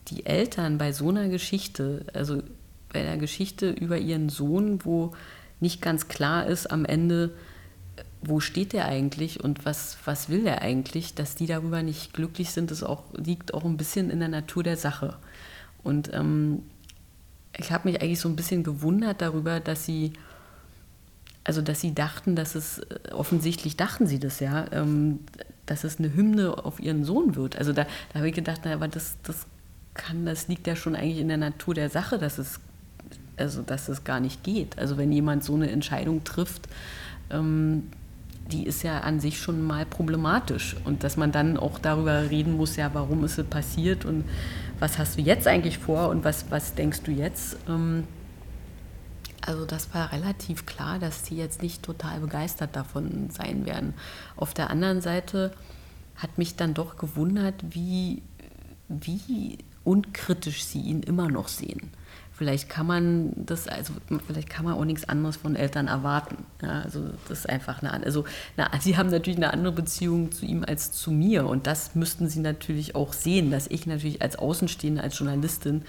die Eltern bei so einer Geschichte, also bei einer Geschichte über ihren Sohn, wo nicht ganz klar ist am Ende, wo steht der eigentlich und was, was will der eigentlich, dass die darüber nicht glücklich sind, das auch, liegt auch ein bisschen in der Natur der Sache. Und ähm, ich habe mich eigentlich so ein bisschen gewundert darüber, dass sie, also dass sie dachten, dass es, äh, offensichtlich dachten sie das ja, ähm, dass es eine Hymne auf ihren Sohn wird. Also da, da habe ich gedacht, aber das, das kann, das liegt ja schon eigentlich in der Natur der Sache, dass es, also dass es gar nicht geht. Also wenn jemand so eine Entscheidung trifft, ähm, die ist ja an sich schon mal problematisch. Und dass man dann auch darüber reden muss, ja, warum ist es passiert und was hast du jetzt eigentlich vor und was, was denkst du jetzt? Ähm, also das war relativ klar, dass die jetzt nicht total begeistert davon sein werden. Auf der anderen Seite hat mich dann doch gewundert, wie, wie unkritisch sie ihn immer noch sehen vielleicht kann man das, also vielleicht kann man auch nichts anderes von Eltern erwarten. Ja, also das ist einfach eine, also na, sie haben natürlich eine andere Beziehung zu ihm als zu mir und das müssten sie natürlich auch sehen, dass ich natürlich als Außenstehende, als Journalistin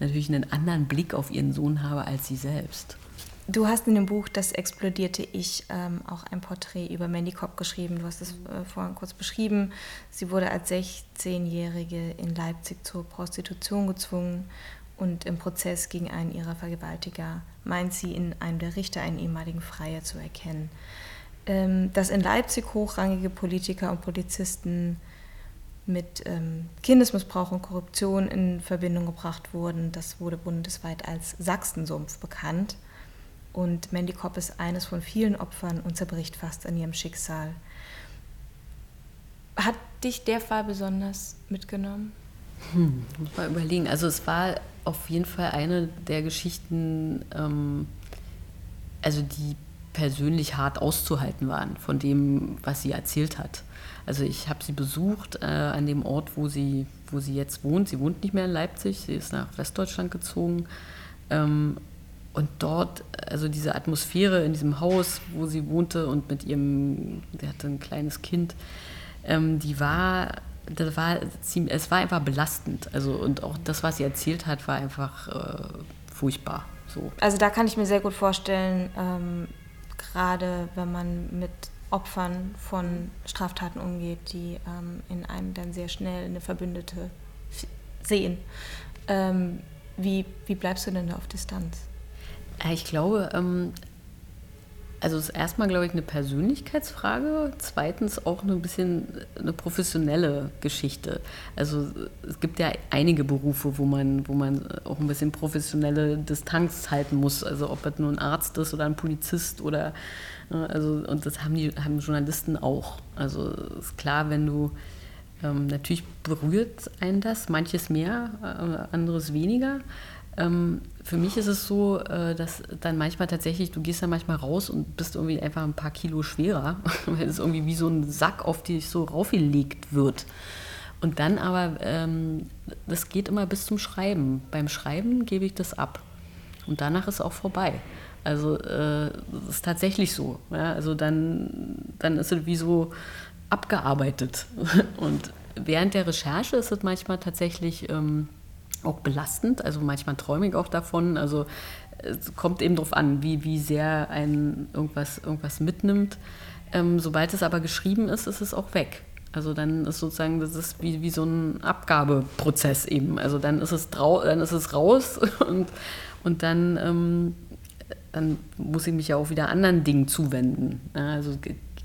natürlich einen anderen Blick auf ihren Sohn habe als sie selbst. Du hast in dem Buch Das explodierte Ich ähm, auch ein Porträt über Mandy Kopp geschrieben. Du hast es äh, vorhin kurz beschrieben. Sie wurde als 16-Jährige in Leipzig zur Prostitution gezwungen und im Prozess gegen einen ihrer Vergewaltiger meint sie in einem der Richter einen ehemaligen Freier zu erkennen. Ähm, dass in Leipzig hochrangige Politiker und Polizisten mit ähm, Kindesmissbrauch und Korruption in Verbindung gebracht wurden, das wurde bundesweit als Sachsensumpf bekannt. Und Mandy Kopp ist eines von vielen Opfern und zerbricht fast an ihrem Schicksal. Hat dich der Fall besonders mitgenommen? Hm, muss mal überlegen. Also es war auf jeden Fall eine der Geschichten, ähm, also die persönlich hart auszuhalten waren von dem, was sie erzählt hat. Also ich habe sie besucht äh, an dem Ort, wo sie, wo sie jetzt wohnt. Sie wohnt nicht mehr in Leipzig, sie ist nach Westdeutschland gezogen. Ähm, und dort, also diese Atmosphäre in diesem Haus, wo sie wohnte und mit ihrem, sie hatte ein kleines Kind, ähm, die war das war ziemlich, es war einfach belastend. Also und auch das, was sie erzählt hat, war einfach äh, furchtbar. So. Also da kann ich mir sehr gut vorstellen, ähm, gerade wenn man mit Opfern von Straftaten umgeht, die ähm, in einem dann sehr schnell eine Verbündete sehen. Ähm, wie, wie bleibst du denn da auf Distanz? Ich glaube, ähm, also es ist erstmal, glaube ich, eine Persönlichkeitsfrage. Zweitens auch ein bisschen eine professionelle Geschichte. Also es gibt ja einige Berufe, wo man, wo man auch ein bisschen professionelle Distanz halten muss. Also ob es nur ein Arzt ist oder ein Polizist oder ne, also und das haben die haben Journalisten auch. Also ist klar, wenn du ähm, natürlich berührt einen das, manches mehr, äh, anderes weniger. Ähm, für mich ist es so, äh, dass dann manchmal tatsächlich, du gehst dann manchmal raus und bist irgendwie einfach ein paar Kilo schwerer, weil es irgendwie wie so ein Sack auf dich so raufgelegt wird. Und dann aber, ähm, das geht immer bis zum Schreiben. Beim Schreiben gebe ich das ab. Und danach ist auch vorbei. Also äh, das ist tatsächlich so. Also dann, dann ist es wie so abgearbeitet. Und während der Recherche ist es manchmal tatsächlich ähm, auch belastend. Also manchmal träume ich auch davon. Also es kommt eben darauf an, wie, wie sehr ein irgendwas, irgendwas mitnimmt. Ähm, sobald es aber geschrieben ist, ist es auch weg. Also dann ist sozusagen, das ist wie, wie so ein Abgabeprozess eben. Also dann ist es, trau dann ist es raus und, und dann, ähm, dann muss ich mich ja auch wieder anderen Dingen zuwenden. Also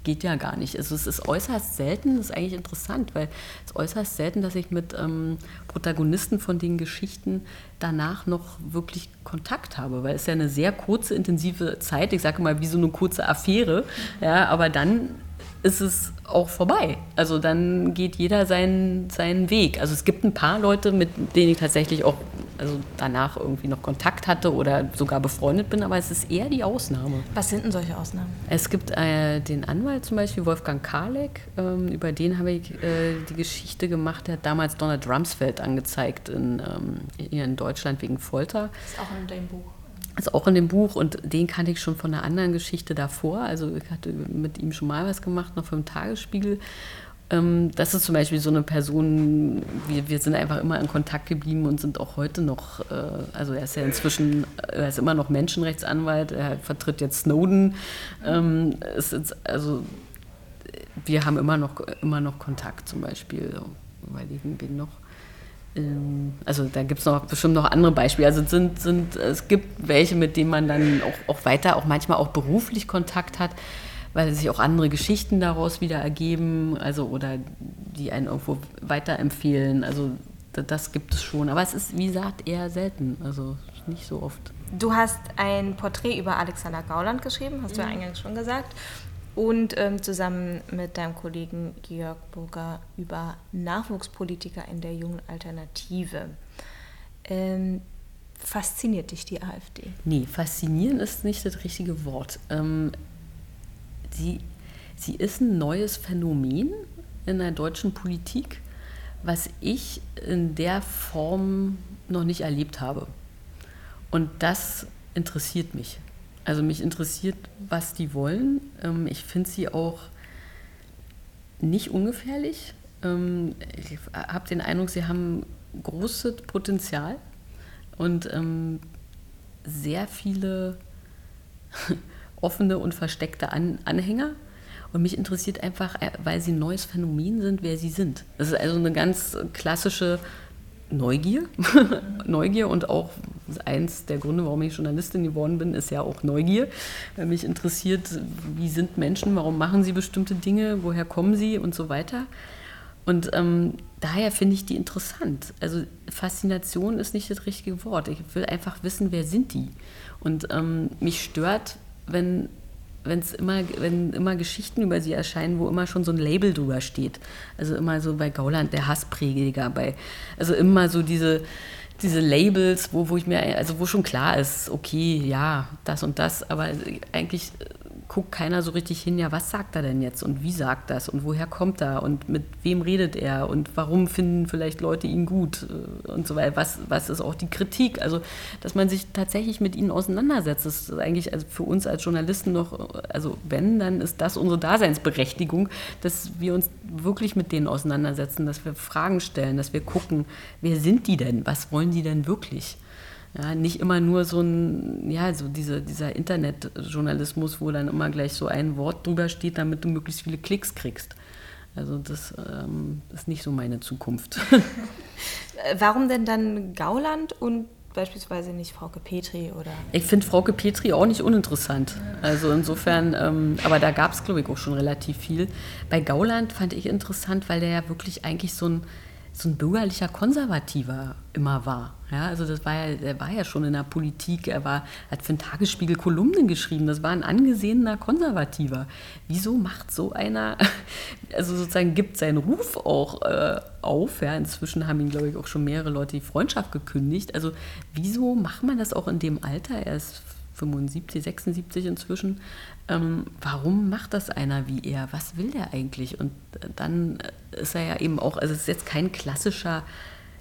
geht ja gar nicht. Also es ist äußerst selten, das ist eigentlich interessant, weil es ist äußerst selten, dass ich mit ähm, Protagonisten von den Geschichten danach noch wirklich Kontakt habe, weil es ja eine sehr kurze, intensive Zeit, ich sage mal wie so eine kurze Affäre, ja, aber dann ist es auch vorbei. Also dann geht jeder seinen, seinen Weg. Also es gibt ein paar Leute, mit denen ich tatsächlich auch also danach irgendwie noch Kontakt hatte oder sogar befreundet bin, aber es ist eher die Ausnahme. Was sind denn solche Ausnahmen? Es gibt äh, den Anwalt zum Beispiel, Wolfgang Karleck, ähm, über den habe ich äh, die Geschichte gemacht, der hat damals Donald Rumsfeld angezeigt in, ähm, in Deutschland wegen Folter. Ist auch in deinem Buch. ist auch in dem Buch und den kannte ich schon von einer anderen Geschichte davor. Also ich hatte mit ihm schon mal was gemacht, noch vom Tagesspiegel. Ähm, das ist zum Beispiel so eine Person, wir, wir sind einfach immer in Kontakt geblieben und sind auch heute noch, äh, also er ist ja inzwischen, er ist immer noch Menschenrechtsanwalt, er vertritt jetzt Snowden. Ähm, ist, also wir haben immer noch, immer noch Kontakt zum Beispiel. Überlegen, wen noch. Ähm, also da gibt es noch bestimmt noch andere Beispiele. Also sind, sind, es gibt welche, mit denen man dann auch, auch weiter, auch manchmal auch beruflich Kontakt hat, weil sich auch andere Geschichten daraus wieder ergeben, also oder die einen irgendwo weiterempfehlen. Also das gibt es schon. Aber es ist, wie gesagt, eher selten. Also nicht so oft. Du hast ein Porträt über Alexander Gauland geschrieben, hast du ja mhm. eingangs schon gesagt und ähm, zusammen mit deinem Kollegen Georg Burger über Nachwuchspolitiker in der jungen Alternative. Ähm, fasziniert dich die AfD? Nee, faszinieren ist nicht das richtige Wort. Ähm, sie, sie ist ein neues Phänomen in der deutschen Politik, was ich in der Form noch nicht erlebt habe. Und das interessiert mich. Also mich interessiert, was die wollen. Ähm, ich finde sie auch nicht ungefährlich. Ähm, ich habe den Eindruck, sie haben großes Potenzial und ähm, sehr viele offene und versteckte Anhänger. Und mich interessiert einfach, äh, weil sie ein neues Phänomen sind, wer sie sind. Das ist also eine ganz klassische Neugier. Neugier und auch eins der Gründe, warum ich Journalistin geworden bin, ist ja auch Neugier. Weil mich interessiert, wie sind Menschen, warum machen sie bestimmte Dinge, woher kommen sie und so weiter. Und ähm, daher finde ich die interessant. Also Faszination ist nicht das richtige Wort. Ich will einfach wissen, wer sind die. Und ähm, mich stört, wenn wenn es immer, wenn immer Geschichten über sie erscheinen, wo immer schon so ein Label drüber steht. Also immer so bei Gauland der Hassprediger, bei, also immer so diese, diese Labels, wo, wo ich mir, also wo schon klar ist, okay, ja, das und das, aber eigentlich guckt keiner so richtig hin, ja, was sagt er denn jetzt und wie sagt das und woher kommt er und mit wem redet er und warum finden vielleicht Leute ihn gut äh, und so weiter. Was, was ist auch die Kritik? Also, dass man sich tatsächlich mit ihnen auseinandersetzt, das ist eigentlich also für uns als Journalisten noch, also wenn, dann ist das unsere Daseinsberechtigung, dass wir uns wirklich mit denen auseinandersetzen, dass wir Fragen stellen, dass wir gucken, wer sind die denn? Was wollen die denn wirklich? Ja, nicht immer nur so ein, ja, so diese, dieser Internetjournalismus, wo dann immer gleich so ein Wort drüber steht, damit du möglichst viele Klicks kriegst. Also das ähm, ist nicht so meine Zukunft. Warum denn dann Gauland und beispielsweise nicht Frauke Petri oder? Ich finde Frauke Petri auch nicht uninteressant. Also insofern, ähm, aber da gab es glaube ich auch schon relativ viel. Bei Gauland fand ich interessant, weil der ja wirklich eigentlich so ein so ein bürgerlicher Konservativer immer war. Ja, also das war ja, er war ja schon in der Politik, er war, hat für den Tagesspiegel Kolumnen geschrieben, das war ein angesehener Konservativer. Wieso macht so einer, also sozusagen gibt seinen Ruf auch äh, auf, ja, inzwischen haben ihn, glaube ich, auch schon mehrere Leute die Freundschaft gekündigt. Also wieso macht man das auch in dem Alter? Er ist 75, 76 inzwischen. Ähm, warum macht das einer wie er? Was will der eigentlich? Und dann ist er ja eben auch, also es ist jetzt kein klassischer,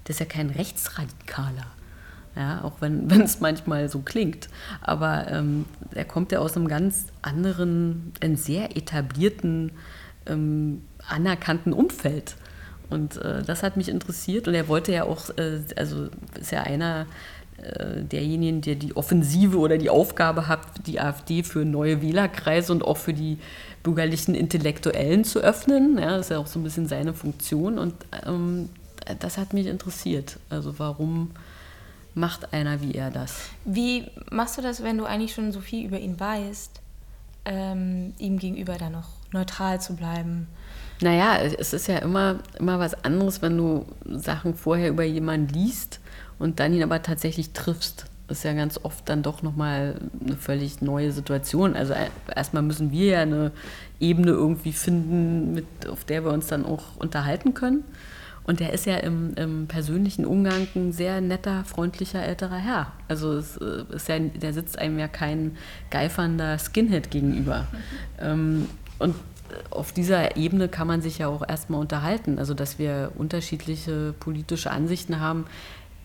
das ist ja kein Rechtsradikaler. Ja, auch wenn es manchmal so klingt. Aber ähm, er kommt ja aus einem ganz anderen, einem sehr etablierten, ähm, anerkannten Umfeld. Und äh, das hat mich interessiert. Und er wollte ja auch, äh, also ist ja einer äh, derjenigen, der die Offensive oder die Aufgabe hat, die AfD für neue Wählerkreise und auch für die bürgerlichen Intellektuellen zu öffnen. Ja, das ist ja auch so ein bisschen seine Funktion und ähm, das hat mich interessiert. Also warum macht einer wie er das? Wie machst du das, wenn du eigentlich schon so viel über ihn weißt, ähm, ihm gegenüber dann noch neutral zu bleiben? Naja, es ist ja immer, immer was anderes, wenn du Sachen vorher über jemanden liest und dann ihn aber tatsächlich triffst. Ist ja ganz oft dann doch nochmal eine völlig neue Situation. Also äh, erstmal müssen wir ja eine Ebene irgendwie finden, mit, auf der wir uns dann auch unterhalten können. Und der ist ja im, im, persönlichen Umgang ein sehr netter, freundlicher älterer Herr. Also es äh, ist ja, der sitzt einem ja kein geifernder Skinhead gegenüber. Mhm. und auf dieser Ebene kann man sich ja auch erstmal unterhalten. Also dass wir unterschiedliche politische Ansichten haben,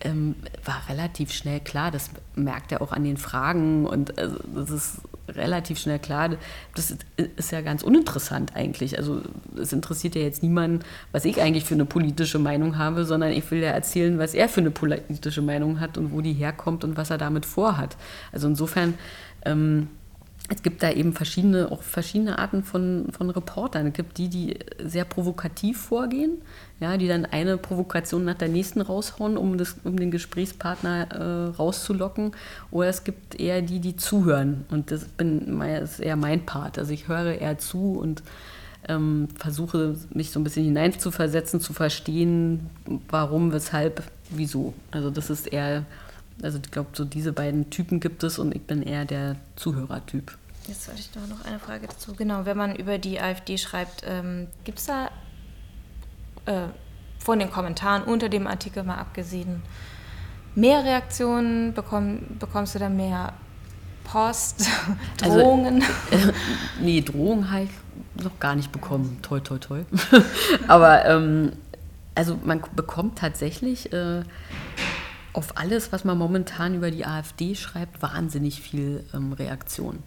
ähm, war relativ schnell klar, das merkt er auch an den Fragen und also, das ist relativ schnell klar, das ist ja ganz uninteressant eigentlich. Also es interessiert ja jetzt niemanden, was ich eigentlich für eine politische Meinung habe, sondern ich will ja erzählen, was er für eine politische Meinung hat und wo die herkommt und was er damit vorhat. Also insofern ähm, es gibt da eben verschiedene, auch verschiedene Arten von, von Reportern. Es gibt die, die sehr provokativ vorgehen, ja, die dann eine Provokation nach der nächsten raushauen, um, das, um den Gesprächspartner äh, rauszulocken. Oder es gibt eher die, die zuhören. Und das, bin, das ist eher mein Part. Also ich höre eher zu und ähm, versuche mich so ein bisschen hineinzuversetzen, zu verstehen, warum, weshalb, wieso. Also das ist eher also ich glaube, so diese beiden Typen gibt es und ich bin eher der Zuhörertyp. Jetzt hatte ich noch eine Frage dazu. Genau, wenn man über die AfD schreibt, ähm, gibt es da äh, von den Kommentaren unter dem Artikel mal abgesehen mehr Reaktionen? Bekomm, bekommst du da mehr Post, also, Drohungen? Also, äh, nee, Drohungen habe ich noch gar nicht bekommen. Toi, toi, toi. Aber ähm, also man bekommt tatsächlich äh, auf alles, was man momentan über die AfD schreibt, wahnsinnig viel ähm, Reaktion.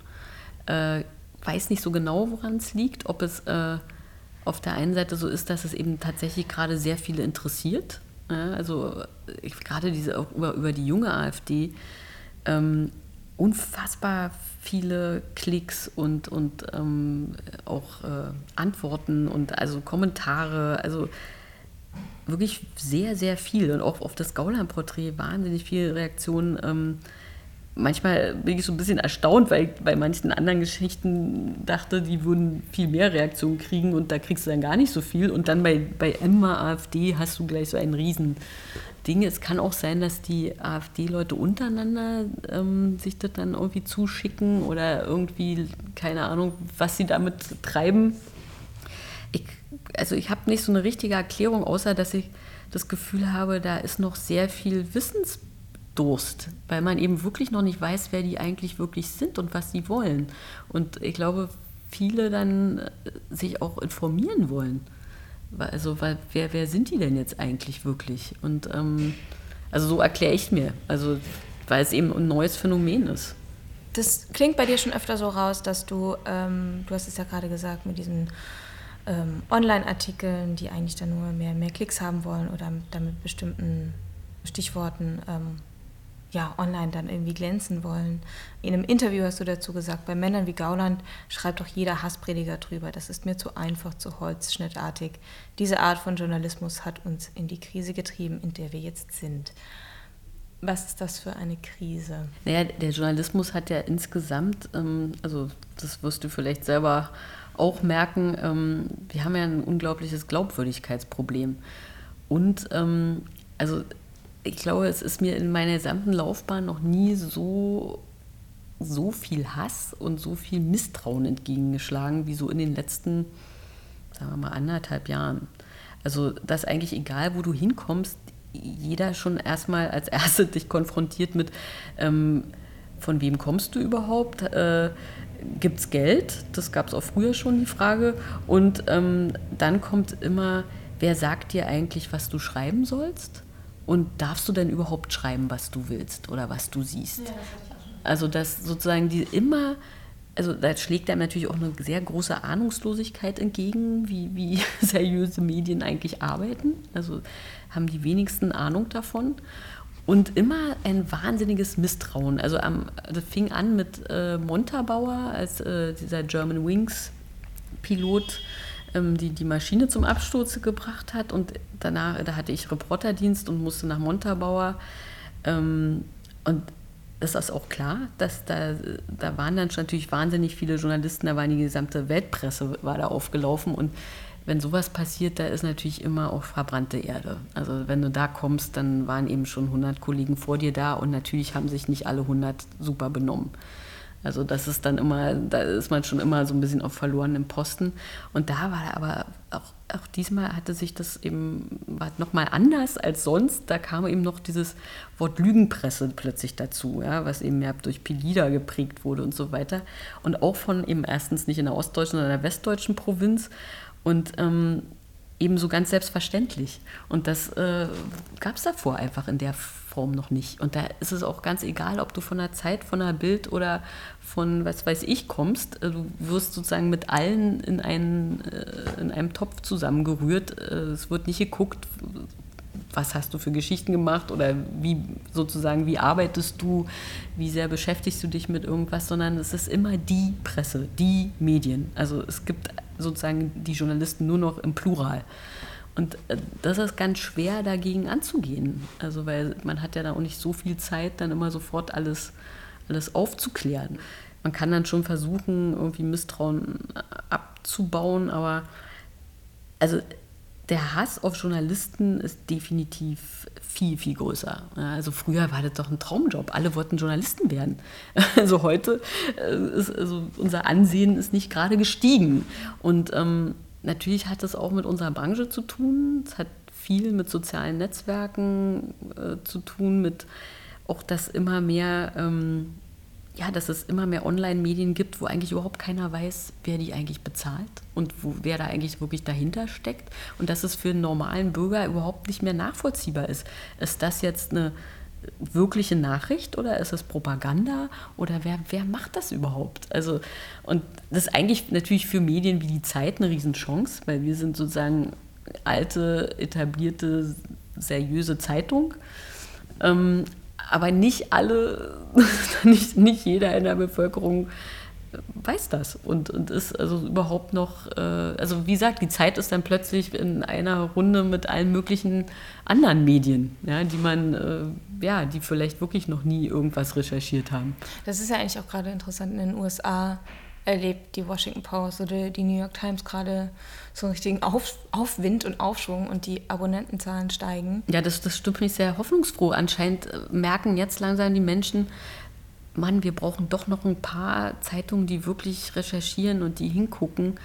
Äh, weiß nicht so genau, woran es liegt, ob es äh, auf der einen Seite so ist, dass es eben tatsächlich gerade sehr viele interessiert. Ja, also gerade diese über, über die junge AfD ähm, unfassbar viele Klicks und, und ähm, auch äh, Antworten und also Kommentare. Also wirklich sehr, sehr viel. Und auch auf das Gauland-Porträt wahnsinnig viele Reaktionen. Ähm, manchmal bin ich so ein bisschen erstaunt, weil ich bei manchen anderen Geschichten dachte, die würden viel mehr Reaktionen kriegen und da kriegst du dann gar nicht so viel. Und dann bei, bei Emma AfD hast du gleich so ein riesen Ding. Es kann auch sein, dass die AfD-Leute untereinander ähm, sich das dann irgendwie zuschicken oder irgendwie, keine Ahnung, was sie damit treiben. Ich also ich habe nicht so eine richtige Erklärung, außer dass ich das Gefühl habe, da ist noch sehr viel Wissensdurst, weil man eben wirklich noch nicht weiß, wer die eigentlich wirklich sind und was sie wollen. Und ich glaube, viele dann äh, sich auch informieren wollen. Also, weil, wer, wer sind die denn jetzt eigentlich wirklich? Und ähm, also so erkläre ich mir, also weil es eben ein neues Phänomen ist. Das klingt bei dir schon öfter so raus, dass du, ähm, du hast es ja gerade gesagt, mit diesen ähm, Online-Artikeln, die eigentlich dann nur mehr, mehr Klicks haben wollen oder damit bestimmten Stichworten ähm, ja, online dann irgendwie glänzen wollen. In einem Interview hast du dazu gesagt, bei Männern wie Gauland schreibt doch jeder Hassprediger drüber. Das ist mir zu einfach, zu holzschnittartig. Diese Art von Journalismus hat uns in die Krise getrieben, in der wir jetzt sind. Was ist das für eine Krise? Naja, der Journalismus hat ja insgesamt, ähm, also das wirst du vielleicht selber auch merken, ähm, wir haben ja ein unglaubliches Glaubwürdigkeitsproblem. Und ähm, also ich glaube, es ist mir in meiner gesamten Laufbahn noch nie so, so viel Hass und so viel Misstrauen entgegengeschlagen, wie so in den letzten, sagen wir mal, anderthalb Jahren. Also, dass eigentlich egal, wo du hinkommst, jeder schon erstmal als Erste dich konfrontiert mit, ähm, von wem kommst du überhaupt? Äh, gibt es Geld? Das gab es auch früher schon die Frage. Und ähm, dann kommt immer, wer sagt dir eigentlich, was du schreiben sollst? Und darfst du denn überhaupt schreiben, was du willst oder was du siehst? Ja, das also dass sozusagen die immer, also da schlägt einem natürlich auch eine sehr große Ahnungslosigkeit entgegen, wie, wie seriöse Medien eigentlich arbeiten. Also haben die wenigsten Ahnung davon. Und immer ein wahnsinniges Misstrauen. Also am, das fing an mit äh, Montabauer, als äh, dieser German Wings Pilot ähm, die die Maschine zum Absturz gebracht hat. Und danach, da hatte ich Reporterdienst und musste nach Montabauer. Ähm, und das ist auch klar, dass da, da waren dann natürlich wahnsinnig viele Journalisten, da war die gesamte Weltpresse war da aufgelaufen und wenn sowas passiert, da ist natürlich immer auch verbrannte Erde. Also wenn du da kommst, dann waren eben schon 100 Kollegen vor dir da und natürlich haben sich nicht alle 100 super benommen. Also das ist dann immer, da ist man schon immer so ein bisschen auf verlorenem Posten. Und da war aber auch, auch diesmal hatte sich das eben, war nochmal anders als sonst. Da kam eben noch dieses Wort Lügenpresse plötzlich dazu, ja, was eben mehr durch Pelida geprägt wurde und so weiter. Und auch von eben erstens nicht in der ostdeutschen, sondern in der westdeutschen Provinz. Und ähm, eben so ganz selbstverständlich. Und das äh, gab es davor einfach in der Form noch nicht. Und da ist es auch ganz egal, ob du von der Zeit, von der Bild oder von was weiß ich kommst. Äh, du wirst sozusagen mit allen in, einen, äh, in einem Topf zusammengerührt. Äh, es wird nicht geguckt, was hast du für Geschichten gemacht oder wie sozusagen, wie arbeitest du, wie sehr beschäftigst du dich mit irgendwas, sondern es ist immer die Presse, die Medien. Also es gibt sozusagen die Journalisten nur noch im Plural. Und äh, das ist ganz schwer dagegen anzugehen. Also weil man hat ja da auch nicht so viel Zeit, dann immer sofort alles, alles aufzuklären. Man kann dann schon versuchen, irgendwie Misstrauen abzubauen, aber also der Hass auf Journalisten ist definitiv viel, viel größer. Also früher war das doch ein Traumjob. Alle wollten Journalisten werden. Also heute äh, ist also unser Ansehen ist nicht gerade gestiegen. Und ähm, natürlich hat das auch mit unserer Branche zu tun. Es hat viel mit sozialen Netzwerken äh, zu tun, mit auch, dass immer mehr ähm, ja, dass es immer mehr Online-Medien gibt, wo eigentlich überhaupt keiner weiß, wer die eigentlich bezahlt und wo, wer da eigentlich wirklich dahinter steckt. Und dass es für einen normalen Bürger überhaupt nicht mehr nachvollziehbar ist. Ist das jetzt eine wirkliche Nachricht oder ist es Propaganda oder wer, wer macht das überhaupt? Also, und das ist eigentlich natürlich für Medien wie die Zeit eine Riesenchance, weil wir sind sozusagen alte, etablierte, seriöse Zeitung. Ähm, aber nicht alle, nicht, nicht jeder in der Bevölkerung weiß das und, und ist also überhaupt noch, äh, also wie gesagt, die Zeit ist dann plötzlich in einer Runde mit allen möglichen anderen Medien, ja, die man, äh, ja, die vielleicht wirklich noch nie irgendwas recherchiert haben. Das ist ja eigentlich auch gerade interessant in den USA erlebt die Washington Post oder die New York Times gerade so einen richtigen Auf, Aufwind und Aufschwung und die Abonnentenzahlen steigen. Ja, das, das stimmt mich sehr hoffnungsfroh. Anscheinend äh, merken jetzt langsam die Menschen, Mann, wir brauchen doch noch ein paar Zeitungen, die wirklich recherchieren und die hingucken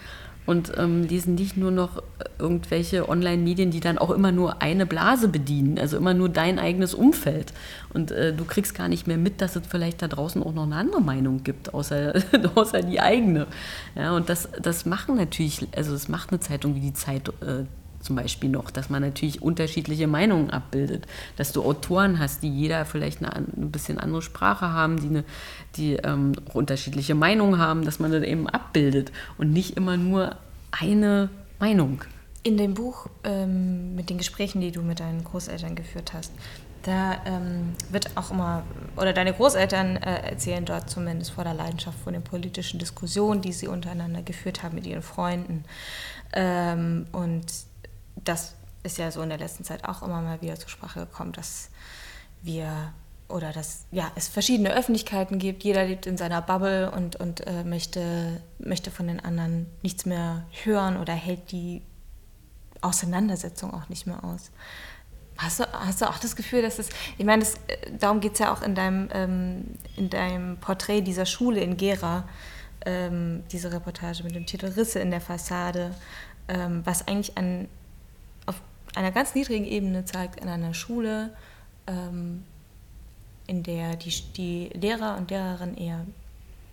und ähm, lesen nicht nur noch irgendwelche Online-Medien, die dann auch immer nur eine Blase bedienen, also immer nur dein eigenes Umfeld. Und äh, du kriegst gar nicht mehr mit, dass es vielleicht da draußen auch noch eine andere Meinung gibt, außer, außer die eigene. Ja, und das, das machen natürlich, also es macht eine Zeitung wie die Zeit. Äh, zum Beispiel noch, dass man natürlich unterschiedliche Meinungen abbildet, dass du Autoren hast, die jeder vielleicht eine, ein bisschen andere Sprache haben, die, eine, die ähm, unterschiedliche Meinungen haben, dass man das eben abbildet und nicht immer nur eine Meinung. In dem Buch ähm, mit den Gesprächen, die du mit deinen Großeltern geführt hast, da ähm, wird auch immer, oder deine Großeltern äh, erzählen dort zumindest vor der Leidenschaft von den politischen Diskussionen, die sie untereinander geführt haben mit ihren Freunden. Ähm, und das ist ja so in der letzten Zeit auch immer mal wieder zur Sprache gekommen, dass wir oder dass ja, es verschiedene Öffentlichkeiten gibt, jeder lebt in seiner Bubble und, und äh, möchte, möchte von den anderen nichts mehr hören oder hält die Auseinandersetzung auch nicht mehr aus. Hast du, hast du auch das Gefühl, dass es, ich meine, das, äh, darum geht es ja auch in deinem, ähm, in deinem Porträt dieser Schule in Gera, ähm, diese Reportage mit dem Titel Risse in der Fassade, ähm, was eigentlich an einer ganz niedrigen Ebene zeigt, in einer Schule, ähm, in der die, die Lehrer und Lehrerinnen eher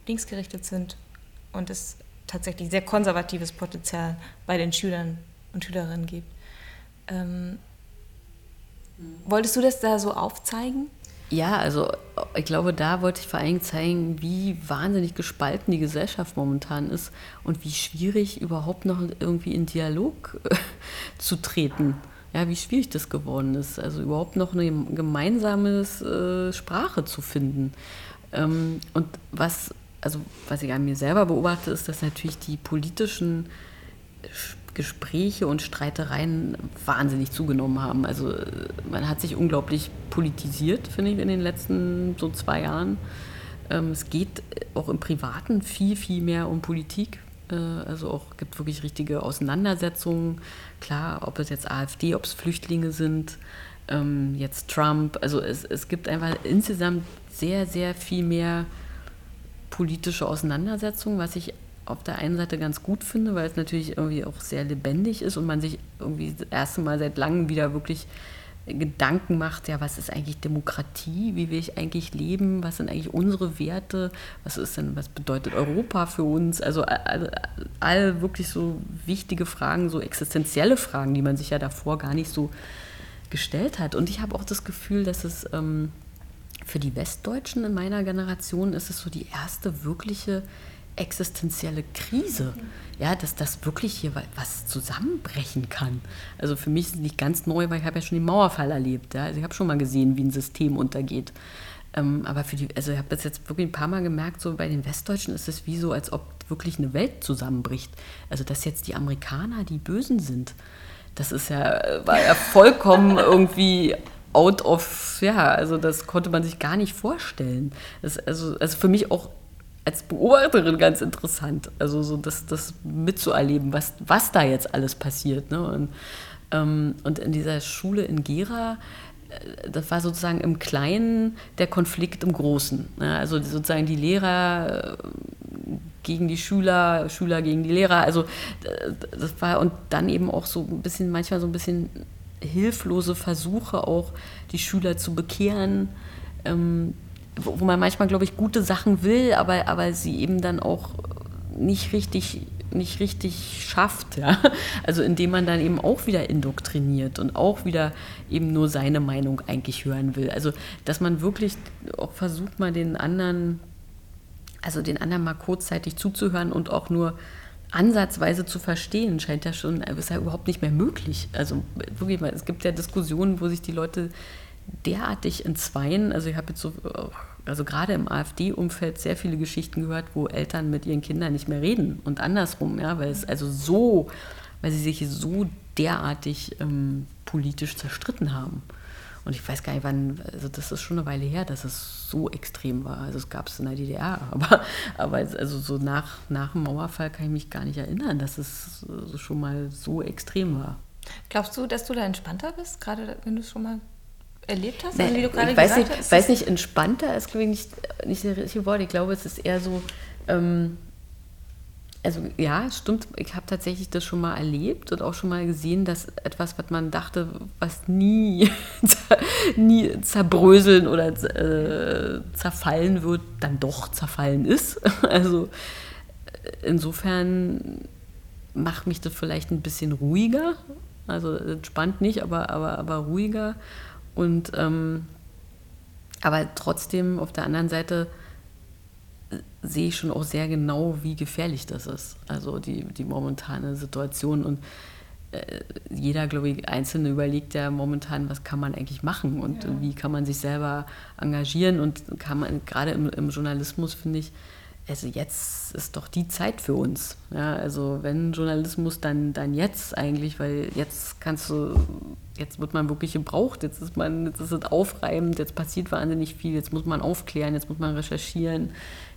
linksgerichtet sind und es tatsächlich sehr konservatives Potenzial bei den Schülern und Schülerinnen gibt. Ähm, wolltest du das da so aufzeigen? Ja, also ich glaube, da wollte ich vor allem zeigen, wie wahnsinnig gespalten die Gesellschaft momentan ist und wie schwierig überhaupt noch irgendwie in Dialog äh, zu treten ja, wie schwierig das geworden ist. Also überhaupt noch eine gemeinsame äh, Sprache zu finden. Ähm, und was, also was ich an mir selber beobachte, ist, dass natürlich die politischen Gespräche und Streitereien wahnsinnig zugenommen haben. Also äh, man hat sich unglaublich politisiert, finde ich, in den letzten so zwei Jahren. Ähm, es geht auch im Privaten viel, viel mehr um Politik. Äh, also auch gibt wirklich richtige Auseinandersetzungen. Klar, ob es jetzt AfD, ob es Flüchtlinge sind, ähm, jetzt Trump. Also es, es gibt einfach insgesamt sehr, sehr viel mehr politische Auseinandersetzungen, was ich auf der einen Seite ganz gut finde, weil es natürlich irgendwie auch sehr lebendig ist und man sich irgendwie das erste Mal seit langem wieder wirklich Gedanken macht, ja, was ist eigentlich Demokratie, wie will ich eigentlich leben, was sind eigentlich unsere Werte, was ist denn, was bedeutet Europa für uns, also all, all wirklich so wichtige Fragen, so existenzielle Fragen, die man sich ja davor gar nicht so gestellt hat. Und ich habe auch das Gefühl, dass es ähm, für die Westdeutschen in meiner Generation ist es so die erste wirkliche existenzielle Krise. Ja, dass das wirklich hier was zusammenbrechen kann. Also für mich ist es nicht ganz neu, weil ich habe ja schon den Mauerfall erlebt. Ja? Also ich habe schon mal gesehen, wie ein System untergeht. Ähm, aber für die, also ich habe das jetzt wirklich ein paar Mal gemerkt, so bei den Westdeutschen ist es wie so, als ob wirklich eine Welt zusammenbricht. Also dass jetzt die Amerikaner die Bösen sind. Das ist ja, war ja vollkommen irgendwie out of, ja, also das konnte man sich gar nicht vorstellen. Das, also, also für mich auch als Beobachterin ganz interessant, also so das, das mitzuerleben, was, was da jetzt alles passiert. Ne? Und, ähm, und in dieser Schule in Gera, äh, das war sozusagen im Kleinen der Konflikt im Großen. Ne? Also sozusagen die Lehrer äh, gegen die Schüler, Schüler gegen die Lehrer. Also das war und dann eben auch so ein bisschen, manchmal so ein bisschen hilflose Versuche auch, die Schüler zu bekehren. Ähm, wo man manchmal, glaube ich, gute Sachen will, aber, aber sie eben dann auch nicht richtig, nicht richtig schafft. Ja? Also indem man dann eben auch wieder indoktriniert und auch wieder eben nur seine Meinung eigentlich hören will. Also dass man wirklich auch versucht, mal den anderen, also den anderen mal kurzzeitig zuzuhören und auch nur ansatzweise zu verstehen, scheint ja schon, ist ja überhaupt nicht mehr möglich. Also wirklich, es gibt ja Diskussionen, wo sich die Leute derartig entzweien. Also ich habe jetzt so, also gerade im AfD-Umfeld sehr viele Geschichten gehört, wo Eltern mit ihren Kindern nicht mehr reden und andersrum, ja, weil es also so, weil sie sich so derartig ähm, politisch zerstritten haben. Und ich weiß gar nicht, wann, also das ist schon eine Weile her, dass es so extrem war. Also es gab es in der DDR, aber, aber also so nach, nach dem Mauerfall kann ich mich gar nicht erinnern, dass es schon mal so extrem war. Glaubst du, dass du da entspannter bist, gerade wenn du es schon mal erlebt hast? Also, wie du gerade ich weiß, nicht, hast, weiß nicht, entspannter ist nicht, nicht das richtige Wort. Ich glaube, es ist eher so, ähm, also ja, stimmt, ich habe tatsächlich das schon mal erlebt und auch schon mal gesehen, dass etwas, was man dachte, was nie, nie zerbröseln oder äh, zerfallen wird, dann doch zerfallen ist. Also insofern macht mich das vielleicht ein bisschen ruhiger. Also entspannt nicht, aber, aber, aber ruhiger. Und ähm, aber trotzdem auf der anderen Seite äh, sehe ich schon auch sehr genau, wie gefährlich das ist. Also die, die momentane Situation. Und äh, jeder, glaube ich, Einzelne überlegt ja momentan, was kann man eigentlich machen und ja. wie kann man sich selber engagieren. Und kann man, gerade im, im Journalismus, finde ich, also jetzt ist doch die Zeit für uns. Ja, also wenn Journalismus, dann, dann jetzt eigentlich, weil jetzt kannst du, jetzt wird man wirklich gebraucht, jetzt ist man, jetzt ist es aufreibend, jetzt passiert wahnsinnig viel, jetzt muss man aufklären, jetzt muss man recherchieren.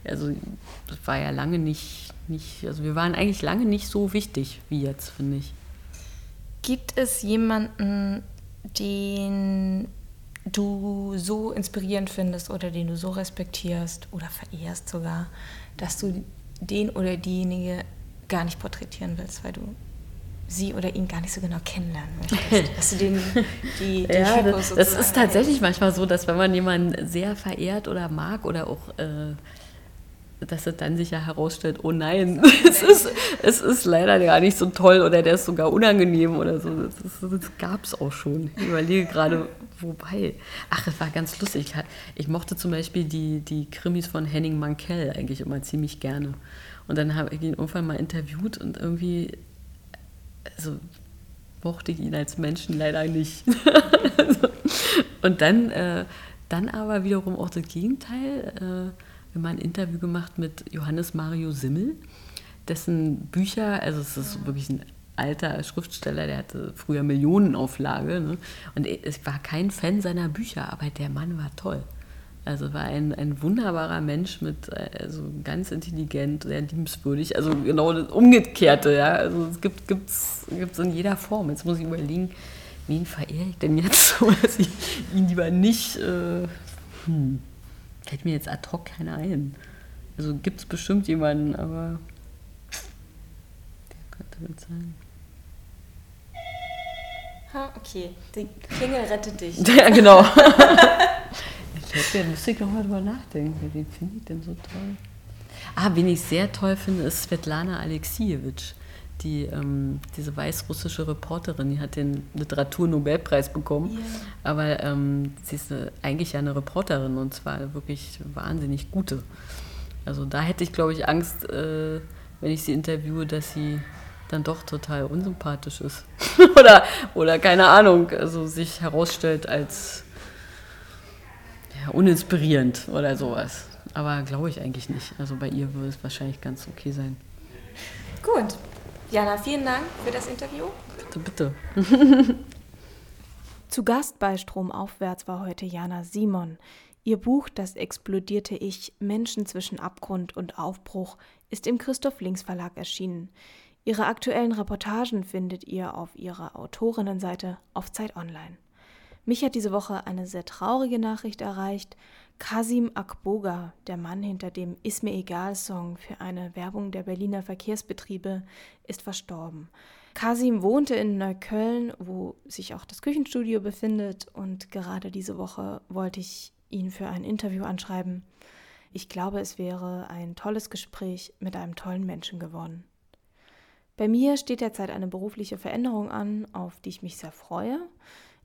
Also das war ja lange nicht, nicht, also wir waren eigentlich lange nicht so wichtig wie jetzt, finde ich. Gibt es jemanden, den du so inspirierend findest oder den du so respektierst oder verehrst sogar, dass du den oder diejenige gar nicht porträtieren willst, weil du sie oder ihn gar nicht so genau kennenlernen möchtest. Dass du den, die, die ja, das, das ist tatsächlich manchmal so, dass wenn man jemanden sehr verehrt oder mag oder auch äh, dass es dann sich ja herausstellt, oh nein, es ist, es ist leider gar nicht so toll oder der ist sogar unangenehm oder so. Das, das gab es auch schon. Ich überlege gerade, wobei. Ach, es war ganz lustig. Ich mochte zum Beispiel die, die Krimis von Henning Mankell eigentlich immer ziemlich gerne. Und dann habe ich ihn irgendwann mal interviewt und irgendwie, also mochte ich ihn als Menschen leider nicht. und dann, äh, dann aber wiederum auch das Gegenteil. Äh, wir haben ein Interview gemacht mit Johannes Mario Simmel, dessen Bücher, also es ist wirklich ein alter Schriftsteller, der hatte früher Millionenauflage. Ne? Und ich war kein Fan seiner Bücher, aber der Mann war toll. Also war ein, ein wunderbarer Mensch mit, also ganz intelligent, sehr liebenswürdig. Also genau das Umgekehrte, ja. Also es gibt es gibt's in jeder Form. Jetzt muss ich überlegen, wen verehre ich denn jetzt so, dass ich ihn lieber nicht. Äh, hm. Fällt mir jetzt ad hoc keiner ein. Also gibt es bestimmt jemanden, aber der könnte das sein. Ha, okay. Die Klingel rettet dich. ja, genau. ich hätte ja lustig nochmal drüber nachdenken. Wen finde ich denn so toll? Ah, wen ich sehr toll finde, ist Svetlana Alexievich. Die, ähm, diese weißrussische Reporterin, die hat den Literaturnobelpreis bekommen. Yeah. Aber ähm, sie ist eine, eigentlich ja eine Reporterin und zwar wirklich wahnsinnig gute. Also da hätte ich, glaube ich, Angst, äh, wenn ich sie interviewe, dass sie dann doch total unsympathisch ist. oder, oder keine Ahnung, also sich herausstellt als ja, uninspirierend oder sowas. Aber glaube ich eigentlich nicht. Also bei ihr würde es wahrscheinlich ganz okay sein. Gut. Jana, vielen Dank für das Interview. Bitte, bitte. Zu Gast bei Stromaufwärts war heute Jana Simon. Ihr Buch Das explodierte Ich Menschen zwischen Abgrund und Aufbruch ist im Christoph Links Verlag erschienen. Ihre aktuellen Reportagen findet ihr auf ihrer Autorinnenseite auf Zeit Online. Mich hat diese Woche eine sehr traurige Nachricht erreicht. Kasim Akboga, der Mann hinter dem Ist mir egal Song für eine Werbung der Berliner Verkehrsbetriebe, ist verstorben. Kasim wohnte in Neukölln, wo sich auch das Küchenstudio befindet, und gerade diese Woche wollte ich ihn für ein Interview anschreiben. Ich glaube, es wäre ein tolles Gespräch mit einem tollen Menschen geworden. Bei mir steht derzeit eine berufliche Veränderung an, auf die ich mich sehr freue.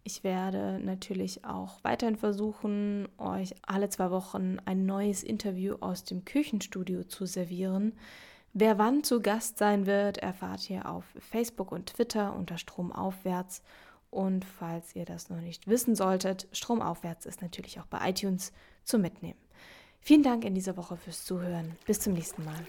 Ich werde natürlich auch weiterhin versuchen, euch alle zwei Wochen ein neues Interview aus dem Küchenstudio zu servieren. Wer wann zu Gast sein wird, erfahrt ihr auf Facebook und Twitter unter Stromaufwärts. Und falls ihr das noch nicht wissen solltet, Stromaufwärts ist natürlich auch bei iTunes zum Mitnehmen. Vielen Dank in dieser Woche fürs Zuhören. Bis zum nächsten Mal.